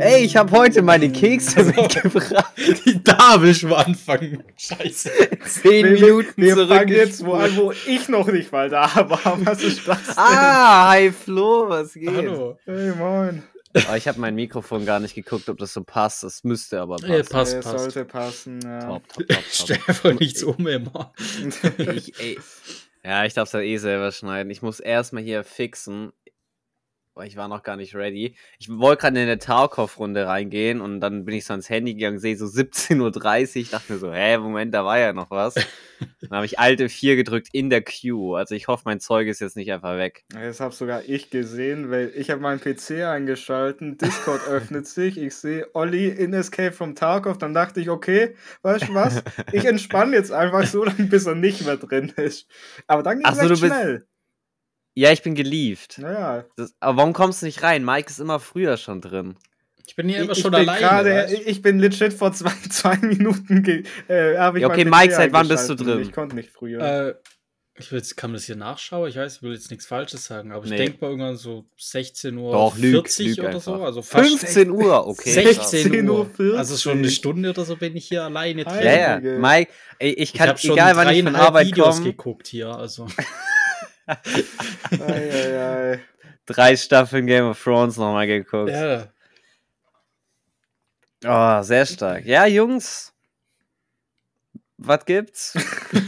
Ey, ich habe heute meine Kekse mitgebracht. Die da will ich mal anfangen. Scheiße. Zehn Wir, Minuten wir zurück. fangen jetzt wo an, wo ich noch nicht mal da war. Was ist das denn? Ah, hi Flo, was geht? Hallo. Hey, moin. Oh, ich habe mein Mikrofon gar nicht geguckt, ob das so passt. Das müsste aber Ja, passen. passt, Äh, passt. sollte passen, ja. Top, top, top, Stell top. einfach nichts um immer. ich, ey. Ja, ich darf es ja eh selber schneiden. Ich muss erstmal hier fixen. Boah, Ich war noch gar nicht ready. Ich wollte gerade in eine Tarkov-Runde reingehen und dann bin ich so ans Handy gegangen, sehe so 17.30 Uhr. dachte mir so, hä, Moment, da war ja noch was. Dann habe ich alte 4 gedrückt in der Queue. Also ich hoffe, mein Zeug ist jetzt nicht einfach weg. Das habe sogar ich gesehen, weil ich habe meinen PC eingeschalten, Discord öffnet sich, ich sehe Olli in Escape from Tarkov, dann dachte ich, okay, weißt du was, ich entspanne jetzt einfach so lange, bis er nicht mehr drin ist. Aber dann ging es so, recht du bist- schnell. Ja, ich bin gelieft. Naja, Das, aber warum kommst du nicht rein? Mike ist immer früher schon drin. Ich bin hier ich, immer ich schon bin alleine. du? ich bin legit vor zwei, zwei Minuten, äh, ich Ja, okay, Mike, seit wann bist du drin? Ich konnte nicht früher. Äh, ich will jetzt, kann man das hier nachschauen? Ich weiß, ich will jetzt nichts Falsches sagen, aber ich Nee. denke mal irgendwann so 16 Uhr Doch, lüg, 40 lüg oder einfach. so. Also fast 15 Uhr, okay. 16 Uhr Uhr. 40. Also schon eine Stunde oder so bin ich hier alleine drin. Ja, ja. Mike, ey, ich Ich kann, schon egal wann ich von Arbeit Videos komme, geguckt hier. Also Ei, ei, ei. drei Staffeln Game of Thrones nochmal geguckt. ja, Oh, sehr stark. Ja, Jungs, was gibt's?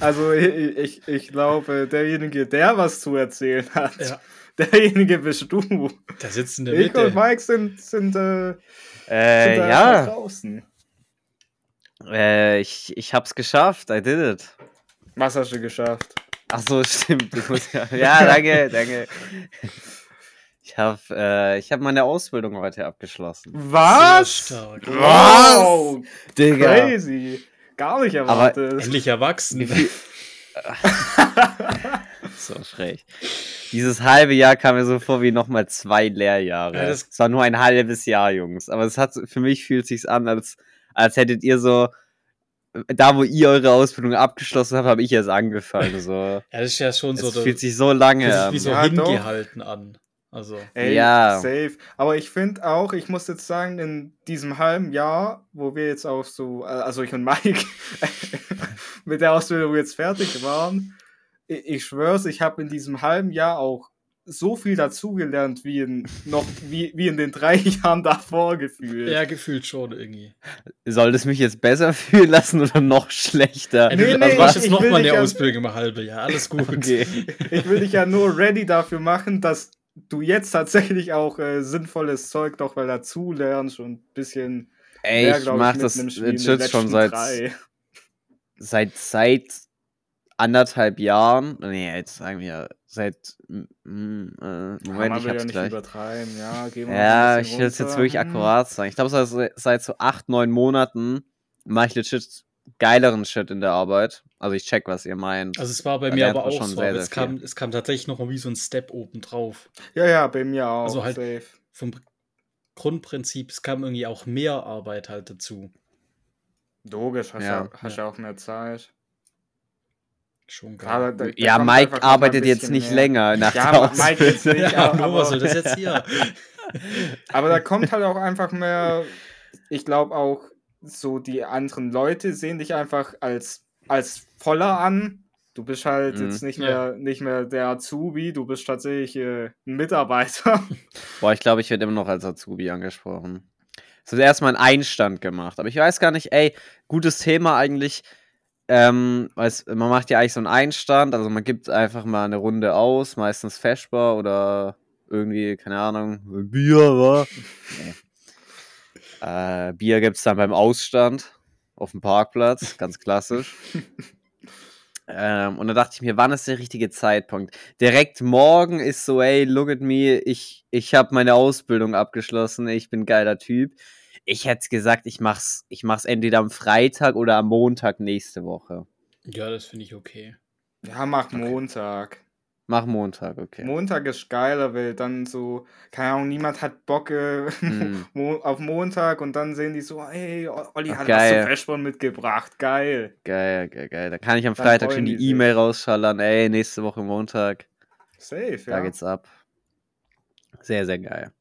Also ich, ich, ich glaube, derjenige, der was zu erzählen hat, ja. derjenige bist du. Der sitzt in der Ich und. Mike sind, sind, äh, sind Äh, da ja, draußen. äh, ich, ich hab's geschafft. I did it. Was hast du geschafft? Ach so, stimmt. Ich muss ja, ja, danke, danke. Ich habe äh, ich hab meine Ausbildung heute abgeschlossen. Was? Stark. Wow, Digga. crazy. Gar nicht erwartet. Endlich erwachsen. So frech. Dieses halbe Jahr kam mir so vor wie nochmal zwei Lehrjahre. Ja, das- es war nur ein halbes Jahr, Jungs. Aber es hat für mich fühlt sich's an, als, als hättet ihr so da, wo ihr eure Ausbildung abgeschlossen habt, habe ich erst angefangen. So. Ja, das ist ja schon so, es das fühlt sich so lange sich an. wie so Ja, doch. hingehalten an. Also, Ey, Ja. safe. Aber ich finde auch, ich muss jetzt sagen, in diesem halben Jahr, wo wir jetzt auch so, äh, also ich und Mike mit der Ausbildung jetzt fertig waren, ich, ich schwör's, ich habe in diesem halben Jahr auch so viel dazugelernt wie in noch wie, wie in den drei Jahren davor gefühlt. ja, gefühlt schon irgendwie. Soll das mich jetzt besser fühlen lassen oder noch schlechter? Ey, Nee, nee, also machst ich- jetzt ich noch mal eine ja- Ausbildung im halben Jahr. Alles gut. Okay. Ich will dich ja nur ready dafür machen, dass du jetzt tatsächlich auch äh, sinnvolles Zeug doch mal dazu lernst und ein bisschen Ey, mehr, ich mach mit das legit schon seit, drei. seit, seit anderthalb Jahren. Nee, jetzt sagen wir seit. mm, äh, Ja, Moment, ich will ja hab's nicht gleich. übertreiben, ja. Geh mal Ja, ein ich will es jetzt wirklich Hm. akkurat sagen. Ich glaube, seit, seit so acht, neun Monaten mache ich legit geileren Shit in der Arbeit. Also ich check, was ihr meint. Also es war bei Da mir aber auch schon so. sehr, sehr es, kam, es kam tatsächlich noch mal wie so ein Step oben drauf. Ja, ja, bei mir auch. Also halt- safe. Vom Grundprinzip, es kam irgendwie auch mehr Arbeit halt dazu. Logisch, hast Ja, ja, hast ja auch mehr Zeit. Schon geil. Gerade da- da ja, Mike arbeitet jetzt nicht mehr. länger nach Ja, der Ma- Mike jetzt Ausbildung. nicht, ja, aber- nur was soll das jetzt hier? Aber da kommt halt auch einfach mehr, ich glaube auch, so die anderen Leute sehen dich einfach als, als voller an. Du bist halt Mhm. jetzt nicht Ja. mehr, nicht mehr der Azubi, du bist tatsächlich äh, ein Mitarbeiter. Boah, ich glaube, ich werde immer noch als Azubi angesprochen. Es wird erstmal ein Einstand gemacht. Aber ich weiß gar nicht, ey, gutes Thema eigentlich. Ähm, weiß, man macht ja eigentlich so einen Einstand, also man gibt einfach mal eine Runde aus, meistens Feschbar oder irgendwie, keine Ahnung, Bier, wa? nee. äh, Bier gibt es dann beim Ausstand auf dem Parkplatz, ganz klassisch. ähm, und da dachte ich mir, wann ist der richtige Zeitpunkt? direkt morgen ist so, ey, look at me, ich, ich habe meine Ausbildung abgeschlossen, ich bin geiler Typ. Ich hätte gesagt, ich mach's, ich mach's entweder am Freitag oder am Montag nächste Woche. Ja, das finde ich okay. ja, mach Montag. Mach Montag, okay. Montag ist geiler, weil dann so, keine Ahnung, niemand hat Bock äh. Mo- auf Montag und dann sehen die so, hey, Olli Ach, hat was geil. zum Freshborn mitgebracht, geil. Geil, geil, geil. Da kann ich am Dann Freitag schon die. E-Mail rausschallern, ey, nächste Woche Montag, Safe, da ja. geht's ab. Sehr, sehr geil.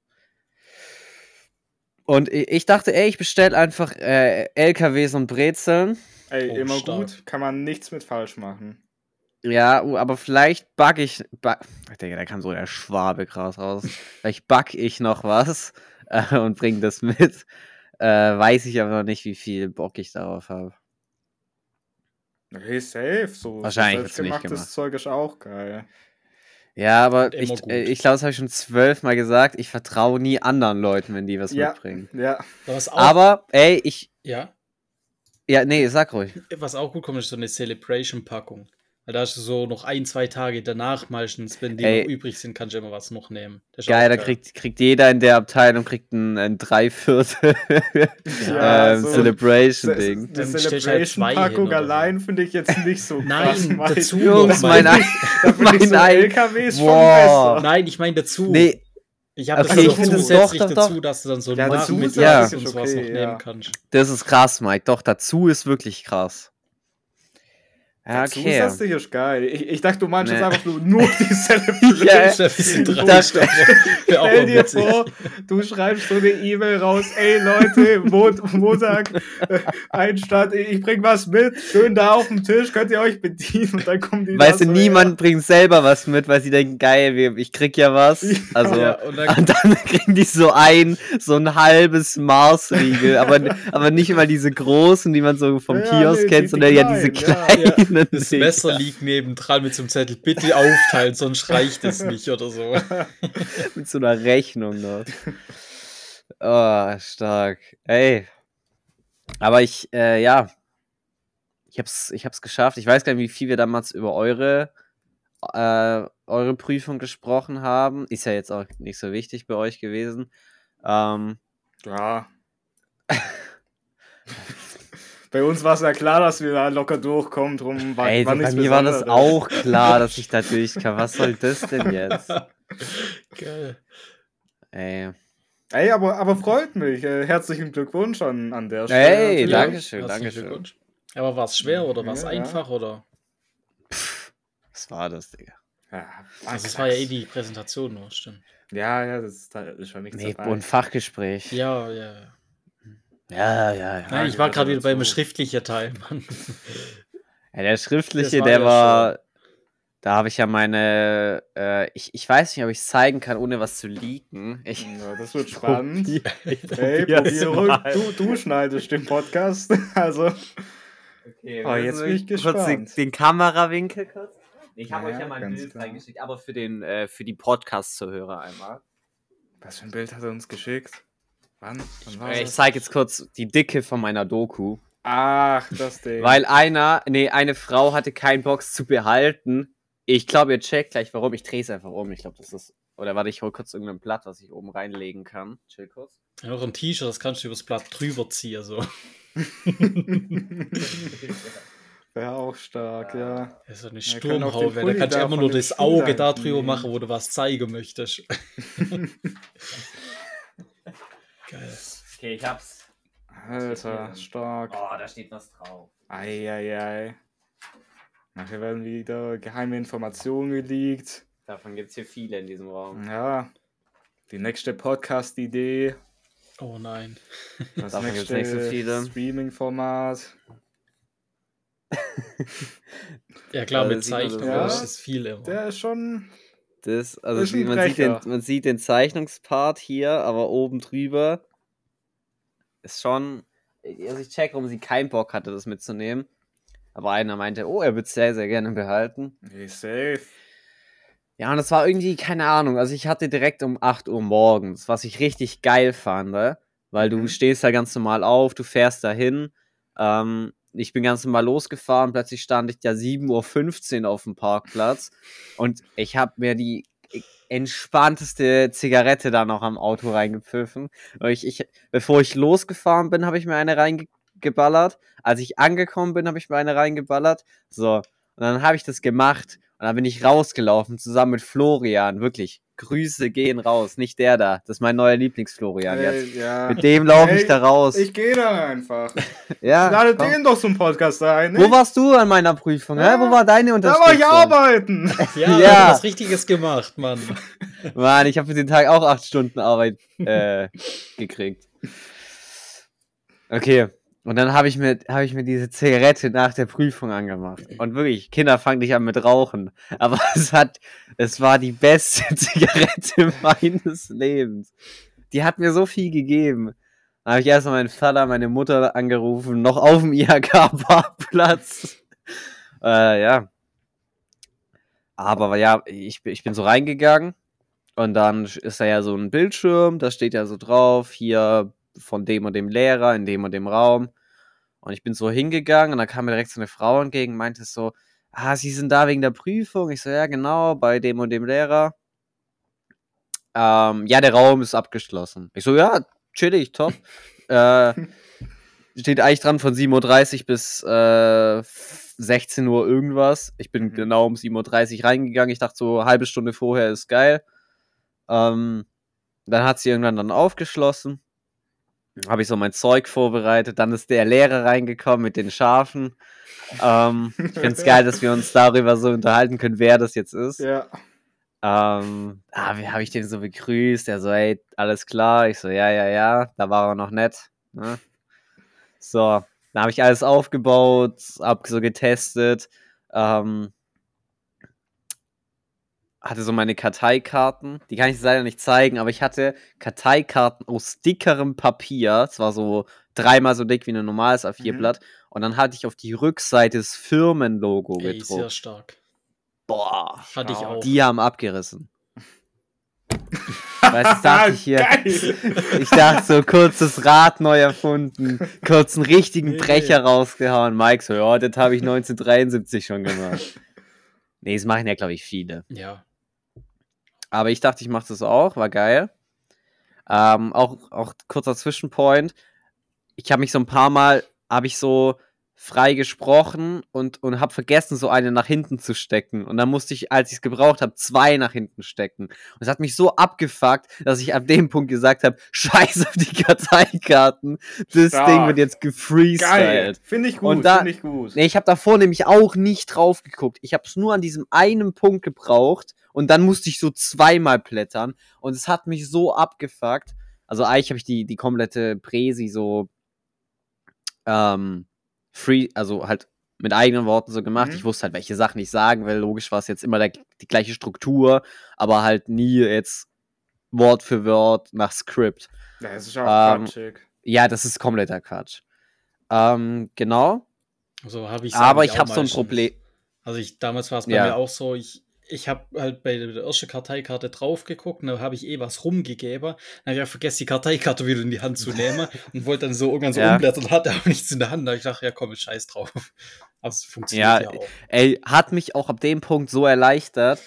Und ich dachte, ey, ich bestelle einfach äh, LKWs und Brezeln. Ey, Oh, immer stark. gut. Kann man nichts mit falsch machen. Ja, aber vielleicht back ich. Back, ich denke, da kam so der Schwabe krass raus. Vielleicht back ich noch was äh, und bring das mit. Äh, weiß ich aber noch nicht, wie viel Bock ich darauf habe. Hey, safe. So Wahrscheinlich selbstgemachtes gemacht. Zeug ist auch geil. Ja, aber ich, gut. äh, ich glaube, das habe ich schon zwölfmal gesagt. Ich vertraue nie anderen Leuten, wenn die was Ja. mitbringen. Ja. Was auch, Aber, ey, ich. ja, Ja, nee, sag ruhig. was auch gut kommt, ist so eine Celebration-Packung. Weil da hast du so noch ein, zwei Tage danach meistens, wenn die Ey. noch übrig sind, kannst du immer was noch nehmen. Das ist Geil, da kriegt, kriegt jeder in der Abteilung kriegt ein, ein Dreiviertel Ja, ähm, so- Celebration-Ding. Die halt Celebration-Packung so. allein finde ich jetzt nicht so Nein, krass. Mike. dazu Jungs, noch mein finde ich so mein Ei. LKWs schon Wow. besser. Nein, ich meine dazu. Nee, Ich habe Okay, das ich noch finde doch, doch, dazu, doch. dass du dann so Ja, dazu Nachmittags Ja. und ist sowas okay, noch ja. nehmen kannst. das ist krass, Mike. Doch, dazu ist wirklich krass. Ja, Dazu okay. Zusätzlich ist geil. Ich, ich dachte, du meinst jetzt Nee. einfach nur, nur die Celebration. Ja, Das ist ein bisschen Stell dir vor, du schreibst so eine E-Mail raus, ey Leute, Mo Montag, äh, Einstand, ich bring was mit, schön da auf dem Tisch, könnt ihr euch bedienen und dann kommen die Weißt du, so, niemand bringt selber was mit, weil sie denken, geil, ich krieg ja was. Also, Ja, und dann, und dann kriegen die so ein, so ein halbes Marsriegel, aber, aber nicht immer diese großen, die man so vom Ja, Kiosk nee, kennt, die- sondern die ja diese kleinen, ja. kleinen. das Dinger. Messer liegt nebendran mit so einem Zettel, bitte aufteilen, sonst reicht es nicht oder so. Mit so einer Rechnung noch. Oh, stark. Ey. Aber ich, äh, ja. Ich hab's, ich hab's geschafft. Ich weiß gar nicht, wie viel wir damals über eure, äh, eure Prüfung gesprochen haben. Ist ja jetzt auch nicht so wichtig bei euch gewesen. Ähm, Ja. Bei uns war es ja klar, dass wir da locker durchkommen, drum war, ey, war bei mir war das auch klar, dass ich da durch kann. Was soll das denn jetzt? Geil. Ey. Ey, aber, aber freut mich. Äh, herzlichen Glückwunsch an, an der Stelle. Hey, natürlich. danke schön, danke schön. Aber war es schwer oder war es Ja, ja. einfach oder? Was war das, Digga? Ja, Also es war ja eh die Präsentation nur, stimmt. Ja, ja, das ist, da ist schon nichts Nee, dabei. und Fachgespräch. Ja, ja. ja. Ja, ja, ja. Nein, ich war gerade wieder beim schriftlichen Teil, Mann. Ja, der schriftliche, war der ja war. Da habe ich ja meine. Äh, ich, ich weiß nicht, ob ich es zeigen kann, ohne was zu leaken. Ich, Ja, das wird spannend. probier- ich Hey, probier mal. Du, du schneidest den Podcast. Also, Okay, Oh, jetzt bin ich kurz den, gespannt. den Kamerawinkel kurz. Ich habe Ja, euch ja mein ganz Bild klar. reingeschickt, aber für den äh, für die Podcast-Zuhörer einmal. was für ein Bild hat er uns geschickt? Wann? Wann ich das? zeige jetzt kurz die Dicke von meiner Doku. Ach, das Ding. Weil einer, nee, eine Frau hatte keinen Box zu behalten. Ich glaube, ihr checkt gleich warum. Ich drehe es einfach um. Ich glaube, das ist. Oder warte, ich hol kurz irgendein Blatt, was ich oben reinlegen kann. Chill kurz. Ja, noch ein T-Shirt, das kannst du übers Blatt drüber ziehen, so. Wäre auch stark, ja. Das ist so eine auch Sturmhaube. Da kannst du immer nur das Auge da drüber machen, wo du was zeigen möchtest. Geil. Okay, ich hab's. Alter, stark. Oh, da steht was drauf. Eieiei. Nachher werden wieder geheime Informationen geleakt. Davon gibt's hier viele in diesem Raum. Ja. Die nächste Podcast-Idee. Oh nein. Das Davon gibt's nächste nicht so viele. Streaming-Format. Ja klar, mit das Zeichnung ja. ist es viel immer. Der ist schon. Das, also wie, man, sieht den, man sieht den Zeichnungspart hier, aber oben drüber ist schon. Also ich check, warum sie keinen Bock hatte, das mitzunehmen. Aber einer meinte, oh, er wird sehr, sehr gerne behalten. Nee, safe. Ja, und das war irgendwie, keine Ahnung. Also ich hatte direkt um 8 Uhr morgens, was ich richtig geil fand, weil du Mhm. stehst da ganz normal auf, du fährst dahin. Ähm, ich bin ganz normal losgefahren, plötzlich stand ich da 7.15 Uhr auf dem Parkplatz und ich habe mir die entspannteste Zigarette da noch am Auto reingepfiffen. Ich, ich, bevor ich losgefahren bin, habe ich mir eine reingeballert. Als ich angekommen bin, habe ich mir eine reingeballert. So, und dann habe ich das gemacht und dann bin ich rausgelaufen, zusammen mit Florian, wirklich Grüße gehen raus. Nicht der da. Das ist mein neuer Lieblingsflorian Ey, jetzt. ja. Mit dem laufe ich da raus. Ich gehe da einfach. ja, Lade komm. den doch zum Podcast ein. Wo warst du an meiner Prüfung? Ja, hä? Wo war deine Da Unterstützung? war ich arbeiten. Ja, Ja. ja. was Richtiges gemacht, Mann. Mann, ich habe für den Tag auch acht Stunden Arbeit äh, gekriegt. Okay. Und dann habe ich, mir, hab ich mir diese Zigarette nach der Prüfung angemacht. Und wirklich, Kinder fangen dich an mit Rauchen. Aber es hat, es war die beste Zigarette meines Lebens. Die hat mir so viel gegeben. Dann habe ich erstmal meinen Vater, meine Mutter angerufen, noch auf dem IHK-Parkplatz. äh, ja. Aber ja, ich, ich bin so reingegangen und dann ist da ja so ein Bildschirm, da steht ja so drauf, hier von dem und dem Lehrer in dem und dem Raum. Und ich bin so hingegangen und dann kam mir direkt so eine Frau entgegen, meinte so, ah, Sie sind da wegen der Prüfung? Ich so, ja, genau, bei dem und dem Lehrer. Ähm, ja, der Raum ist abgeschlossen. Ich so, ja, chillig, top. äh, steht eigentlich dran von 7.30 Uhr bis äh, 16 Uhr irgendwas. Ich bin Mhm. genau um 7.30 Uhr reingegangen. Ich dachte so, halbe Stunde vorher ist geil. Ähm, dann hat sie irgendwann dann aufgeschlossen. Habe ich so mein Zeug vorbereitet. Dann ist der Lehrer reingekommen mit den Schafen. Ähm, ich finde es geil, dass wir uns darüber so unterhalten können, wer das jetzt ist. Ja. Ähm, ah, wie habe ich den so begrüßt? Er so, ey, alles klar. Ich so, ja, ja, ja. Da war er noch nett. Ne? So, dann habe ich alles aufgebaut, hab so getestet. Ähm, hatte so meine Karteikarten. Die kann ich leider nicht zeigen, aber ich hatte Karteikarten aus dickerem Papier. Es war so dreimal so dick wie ein normales A4-Blatt. Und dann hatte ich auf die Rückseite das Firmenlogo Ey, sehr gedruckt. stark. Boah, Hatte ich auch. die haben abgerissen. Weißt du, dachte ich hier. Geil. Ich dachte so, kurzes Rad neu erfunden, kurz einen richtigen Nee. Brecher rausgehauen. Mike so, ja, das habe ich 1973 schon gemacht. Nee, das machen ja, glaube ich, viele. Ja. Aber ich dachte, ich mache das auch, war geil. Ähm, auch, auch kurzer Zwischenpoint. Ich habe mich so ein paar Mal, habe ich so frei gesprochen und, und habe vergessen, so eine nach hinten zu stecken. Und dann musste ich, als ich es gebraucht habe, zwei nach hinten stecken. Und es hat mich so abgefuckt, dass ich ab dem Punkt gesagt habe, scheiß auf die Karteikarten. Das Stark. Ding wird jetzt gefreestylt. Finde ich gut. Finde ich gut. Nee, ich habe davor nämlich auch nicht drauf geguckt. Ich habe es nur an diesem einen Punkt gebraucht und dann musste ich so zweimal blättern und es hat mich so abgefuckt. Also eigentlich habe ich die, die komplette Präsi so ähm, free, also halt mit eigenen Worten so gemacht. Mhm. Ich wusste halt, welche Sachen ich sagen will. Logisch war es jetzt immer der, die gleiche Struktur, aber halt nie jetzt Wort für Wort nach Skript. Ja, das ist auch Ähm, quatschig. Ja, das ist kompletter Quatsch. Ähm, genau. So habe ich Aber ich habe so ein Problem. Also ich, damals war es bei Ja. mir auch so, ich, ich habe halt bei der ersten Karteikarte drauf geguckt, da habe ich eh was rumgegeben. Dann habe ich vergessen, die Karteikarte wieder in die Hand zu nehmen und wollte dann so irgendwann so Ja. umblättern hatte auch nichts in der Hand. Da hab ich dachte, ja komm, scheiß drauf. Aber es funktioniert Ja, ja, auch. Ey, hat mich auch ab dem Punkt so erleichtert.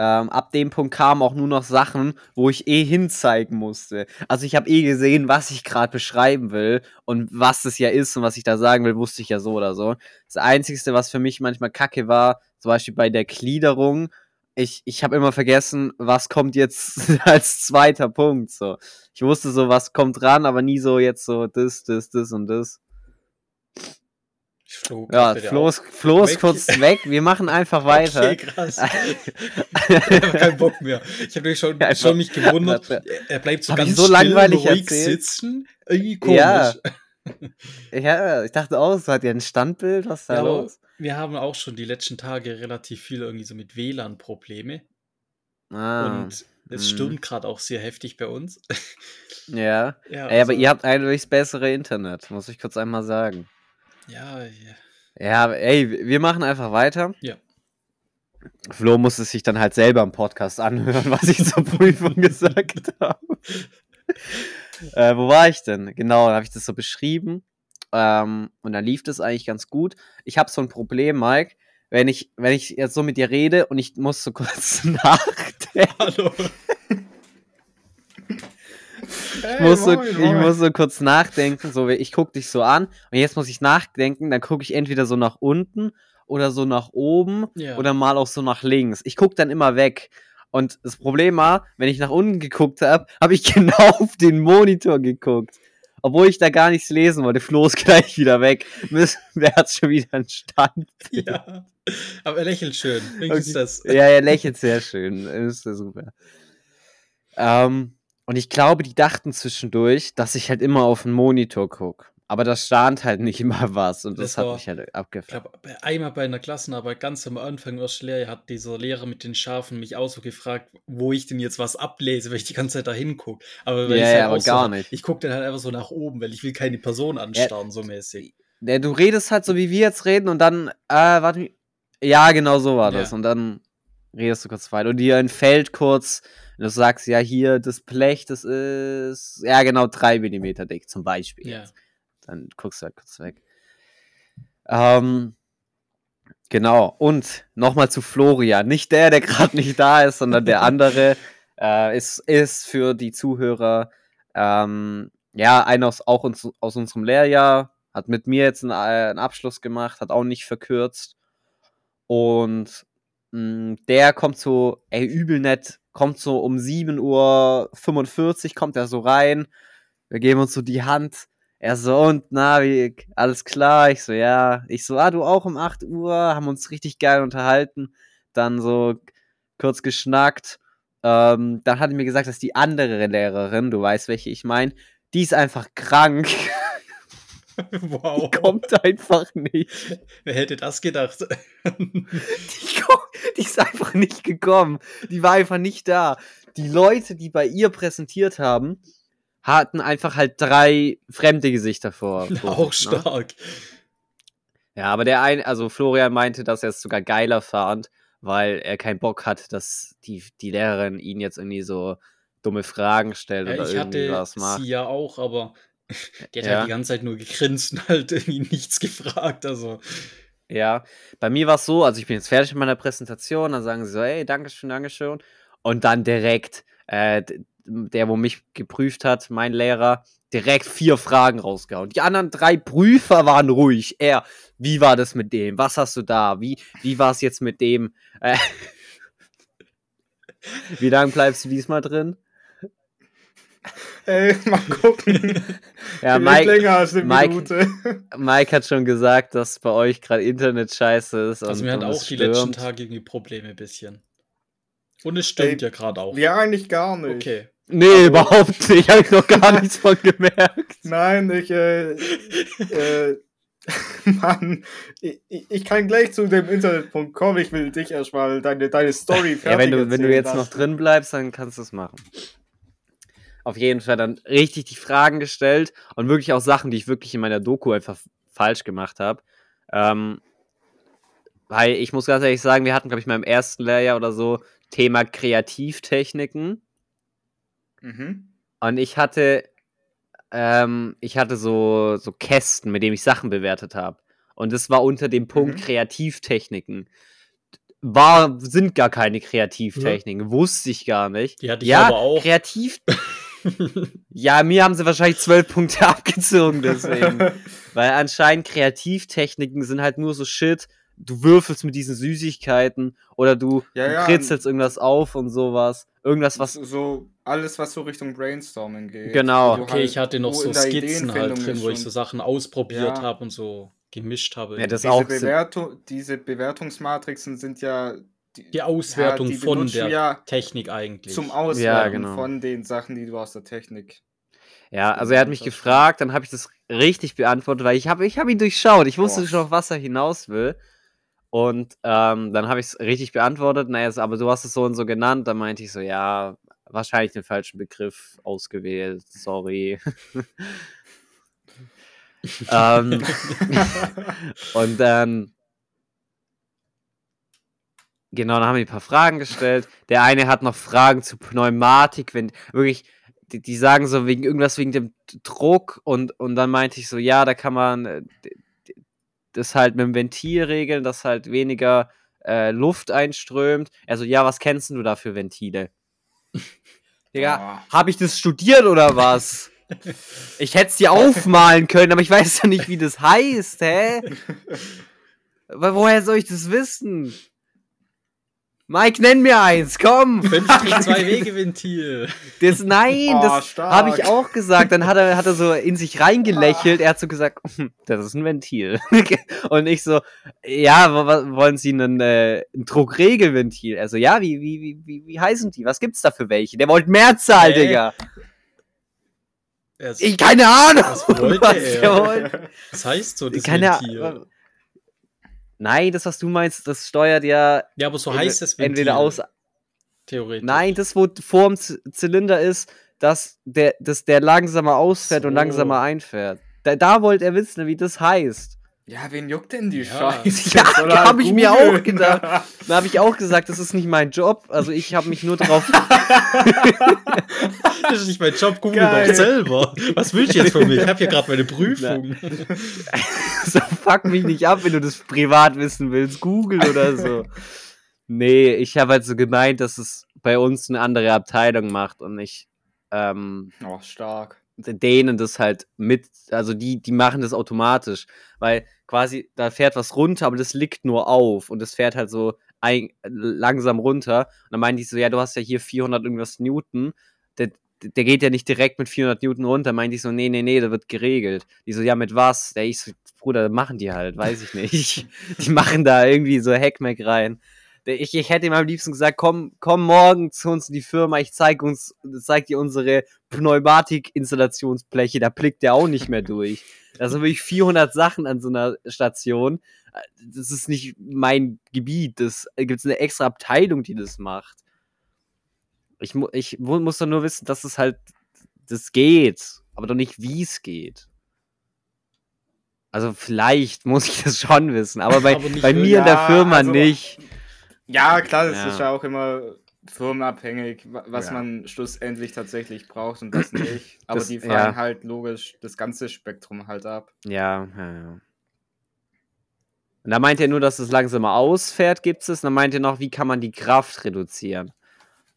Ähm, ab dem Punkt kamen auch nur noch Sachen, wo ich eh hinzeigen musste. Also ich habe eh gesehen, was ich gerade beschreiben will und was das ja ist und was ich da sagen will, wusste ich ja so oder so. Das Einzige, was für mich manchmal kacke war, zum Beispiel bei der Gliederung, ich, ich habe immer vergessen, was kommt jetzt als zweiter Punkt. So. Ich wusste so, was kommt ran, aber nie so jetzt so das, das, das und das. Flog Ja, Flo ist, Flo ist kurz weg. Wir machen einfach weiter. Okay, krass. ich habe keinen Bock mehr. Ich habe mich schon, Ja, schon mich gewundert. Er bleibt so ganz so still, langweilig ruhig erzählt? sitzen. Irgendwie komisch. Ja. Ja, ich dachte auch, so hat ihr ein Standbild, was da Ja, aber los? wir haben auch schon die letzten Tage relativ viel irgendwie so mit WLAN-Probleme. Ah, Und es mhm. stürmt gerade auch sehr heftig bei uns. ja. ja, Ey, aber also, ihr habt eindeutig das bessere Internet, muss ich kurz einmal sagen. Ja, ja. Ja, ey, wir machen einfach weiter. Ja. Flo muss es sich dann halt selber im Podcast anhören, was ich zur Prüfung gesagt habe. äh, wo war ich denn? Genau, da habe ich das so beschrieben. Ähm, und dann lief das eigentlich ganz gut. Ich habe so ein Problem, Mike, wenn ich, wenn ich jetzt so mit dir rede und ich muss so kurz nachdenken. Hallo. Ich muss, so, ich muss so kurz nachdenken, so ich gucke dich so an und jetzt muss ich nachdenken, dann gucke ich entweder so nach unten oder so nach oben Ja. oder mal auch so nach links. Ich gucke dann immer weg Und das Problem war, wenn ich nach unten geguckt habe, habe ich genau auf den Monitor geguckt. Obwohl ich da gar nichts lesen wollte. Flo ist gleich wieder weg. Wer hat schon wieder einen Stand? Ja. Aber er lächelt schön. Okay. das. Ja, er lächelt sehr schön. Ist ja super. Ähm, und ich glaube, die dachten zwischendurch, dass ich halt immer auf den Monitor gucke. Aber da stand halt nicht immer was und das, Das hat war- mich halt Ich abgefuckt. glaube, bei- einmal bei einer Klassenarbeit ganz am Anfang erste Lehre hat dieser Lehrer mit den Schafen mich auch so gefragt, wo ich denn jetzt was ablese, weil ich die ganze Zeit da hingucke. Aber Ja, ich's halt ja, aber so gar hab, nicht. Ich gucke dann halt einfach so nach oben, weil ich will keine Person anstarren, so mäßig. Ja, du redest halt so, wie wir jetzt reden und dann, äh, warte, ja, genau so war das. Ja. Und dann redest du kurz weiter und dir entfällt kurz, und du sagst, ja, hier, das Blech, das ist, ja, genau, 3 mm dick, zum Beispiel. Jetzt. Dann guckst du halt kurz weg. Ähm, genau. Und nochmal zu Florian. Nicht der, der gerade nicht da ist, sondern der andere. Äh, ist, ist für die Zuhörer, ähm, ja, einer aus, auch uns, aus unserem Lehrjahr. Hat mit mir jetzt einen, äh, einen Abschluss gemacht, hat auch nicht verkürzt. Und der kommt so, ey, übel nett, kommt so um 7.45 Uhr, kommt er so rein. Wir geben uns so die Hand. Er so, und na, wie, alles klar? Ich so, ja. Ich so, ah, du auch um 8 Uhr, haben uns richtig geil unterhalten. Dann so kurz geschnackt. Ähm, dann hat er mir gesagt, dass die andere Lehrerin, du weißt, welche ich meine, die ist einfach krank. wow. Die kommt einfach nicht. Wer hätte das gedacht? Die, die ist einfach nicht gekommen. Die war einfach nicht da. Die Leute, die bei ihr präsentiert haben, hatten einfach halt drei fremde Gesichter vor. auch ne? stark. Ja, aber der eine, also Florian meinte, dass er es sogar geiler fand, weil er keinen Bock hat, dass die, die Lehrerin ihn jetzt irgendwie so dumme Fragen stellt Ja, oder ich irgendwie hatte was macht. sie ja auch, aber die hat Ja. halt die ganze Zeit nur gegrinst und halt irgendwie nichts gefragt. Also, Ja, bei mir war es so, also ich bin jetzt fertig mit meiner Präsentation, dann sagen sie so, hey, Dankeschön, Dankeschön. Und dann direkt, äh, der, wo mich geprüft hat, mein Lehrer, direkt vier Fragen rausgehauen. Die anderen drei Prüfer waren ruhig. Er, wie war das mit dem? Was hast du da? Wie, wie war es jetzt mit dem? Äh, wie lange bleibst du diesmal drin? Ey, mal gucken. Ja, Mike, länger als eine Mike- Minute. Mike hat schon gesagt, dass bei euch gerade Internet scheiße ist. also und, wir hatten auch es die letzten. Tage irgendwie Probleme ein bisschen. Und es stimmt Ey, ja gerade auch. Ja, eigentlich gar nicht. Okay. Nee, überhaupt nicht. Habe ich noch gar nichts von gemerkt. Nein, ich, äh, äh, Mann, ich, ich kann gleich zu dem Internetpunkt kommen. Ich will dich erstmal deine, deine Story fertig Ja, wenn du, wenn du jetzt noch lassen. drin bleibst, dann kannst du es machen. Auf jeden Fall dann richtig die Fragen gestellt und wirklich auch Sachen, die ich wirklich in meiner Doku einfach falsch gemacht habe. Ähm, weil ich muss ganz ehrlich sagen, wir hatten, glaube ich, mal im ersten Lehrjahr oder so Thema Kreativtechniken. Mhm. Und ich hatte, ähm, ich hatte so, so Kästen, mit denen ich Sachen bewertet habe. Und das war unter dem Punkt Mhm. Kreativtechniken. War, sind gar keine Kreativtechniken, wusste ich gar nicht. Die hatte ich ja, aber auch. kreativ. ja, mir haben sie wahrscheinlich zwölf Punkte abgezogen, deswegen. Weil anscheinend Kreativtechniken sind halt nur so Shit, du würfelst mit diesen Süßigkeiten oder du, Ja, du ja, kritzelst irgendwas auf und sowas. Irgendwas, was so, alles, was so Richtung Brainstorming geht. Genau. Okay, halt- ich hatte noch so Skizzen halt drin, wo ich so Sachen ausprobiert Ja. habe und so gemischt habe. Ja, das diese, auch. Bewertung, diese Bewertungsmatrixen sind ja die Auswertung die von der ja Technik eigentlich. zum Auswerten genau. von den Sachen, die du aus der Technik. Ja, also er hat mich gefragt, dann habe ich das richtig beantwortet, weil ich habe ich hab ihn durchschaut. Ich wusste Boah. schon, auf was er hinaus will. Und ähm, dann habe ich es richtig beantwortet. Naja, aber du hast es so und so genannt. Dann meinte ich so, ja, wahrscheinlich den falschen Begriff ausgewählt. Sorry. ähm, und dann. Genau, dann haben wir ein paar Fragen gestellt. Der eine hat noch Fragen zu Pneumatik, wenn wirklich, die, die sagen so wegen irgendwas wegen dem Druck und, und dann meinte ich so, ja, da kann man äh, das halt mit dem Ventil regeln, dass halt weniger äh, Luft einströmt. Also, ja, was kennst du da für Ventile? Digga, Boah. habe ich das studiert oder was? Ich hätte es dir aufmalen können, aber ich weiß ja nicht, wie das heißt, hä? Woher soll ich das wissen? Mike, nenn mir eins, komm! 5-2-Wege-Ventil. Das, nein, Oh, das habe ich auch gesagt. Dann hat er, hat er so in sich reingelächelt. Er hat so gesagt, "Hm, das ist ein Ventil. Und ich so, ja, wo- wo- wollen Sie einen, äh, ein Druckregelventil? Er so, ja, wie, wie, wie, wie, wie heißen die? Was gibt's da für welche? Der wollte Mehrzahl, Hä? Digga. Ich, keine Ahnung. Was wollte was er? wollte. das heißt so, das Keine Ventil. Nein, das, was du meinst, das steuert ja Ja, aber so heißt es entweder aus. Theoretisch. Nein, das, wo vorm Zylinder ist, dass der, dass der langsamer ausfährt und So. langsamer einfährt. Da, da wollte er wissen, wie das heißt. Ja, wen juckt denn die Ja. Scheiße? Ja, Soll er hab ich mir auch gedacht. Da habe ich auch gesagt, das ist nicht mein Job. Also ich habe mich nur darauf. Das ist nicht mein Job, google Geil. doch selber. Was willst du jetzt von mir? Ich habe hier gerade meine Prüfung. so fuck mich nicht ab, wenn du das privat wissen willst. Google oder so. Nee, ich habe halt so gemeint, dass es bei uns eine andere Abteilung macht und ich ähm, Oh, stark. Denen das halt mit, also die, die machen das automatisch, weil quasi da fährt was runter, aber das liegt nur auf und das fährt halt so ein, langsam runter. Und dann meinte ich so, ja, du hast ja hier 400 irgendwas Newton, der, der geht ja nicht direkt mit 400 Newton runter. Meinte ich so, nee, nee, nee, da wird geregelt. Die so, ja, mit was? Der ich so, Bruder, machen die halt, weiß ich nicht. die machen da irgendwie so Hackmack rein. Ich, ich hätte ihm am liebsten gesagt, komm, komm morgen zu uns in die Firma, ich zeig uns, zeig dir unsere Pneumatik-Installationsbleche, da blickt der auch nicht mehr durch. Da sind wirklich 400 Sachen an so einer Station. Das ist nicht mein Gebiet. Das gibt es eine extra Abteilung, die das macht. Ich, ich mu muss doch nur wissen, dass es halt, das geht, aber doch nicht, wie es geht. Also vielleicht muss ich das schon wissen, aber bei, Aber bei mir in der Ja, Firma also- nicht. Ja, klar, das Ja. ist ja auch immer firmenabhängig, wa- was Ja. man schlussendlich tatsächlich braucht und was nicht. Aber Das- die fahren ja. halt logisch das ganze Spektrum halt ab. Ja, ja, ja. Und da meint er nur, dass es langsamer ausfährt, gibt es. Und dann meint er noch, wie kann man die Kraft reduzieren?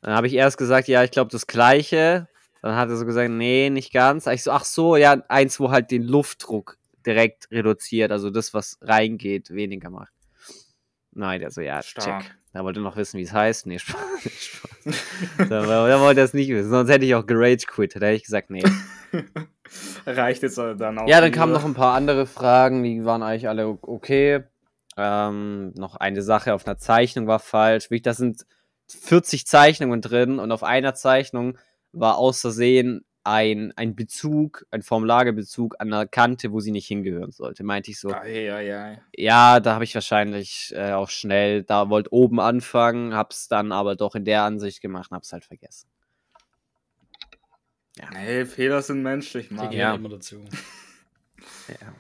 Dann habe ich erst gesagt, ja, ich glaube das Gleiche. Dann hat er so gesagt, nee, nicht ganz. Ich so, ach so, ja, eins, wo halt den Luftdruck direkt reduziert, also das, was reingeht, weniger macht. Nein, der so, ja, Stark. check. Da wollte er noch wissen, wie es heißt. Nee, Spaß. Spaß. da, da wollte er es nicht wissen. Sonst hätte ich auch gerage quit. Da hätte ich gesagt, nee. Reicht jetzt dann auch. Ja, dann kamen noch ein paar andere Fragen, die waren eigentlich alle okay. Ähm, noch eine Sache auf einer Zeichnung war falsch. Da sind 40 Zeichnungen drin und auf einer Zeichnung war aus Versehen ein, ein Bezug, ein Formulargebezug an einer Kante, wo sie nicht hingehören sollte. Meinte ich so, Ei, ei, ei. ja, da habe ich wahrscheinlich äh, auch schnell, da wollte oben anfangen, hab's dann aber doch in der Ansicht gemacht und hab's halt vergessen. Nee, Fehler sind menschlich, Die Mann. gehen Ja. immer dazu. Ja.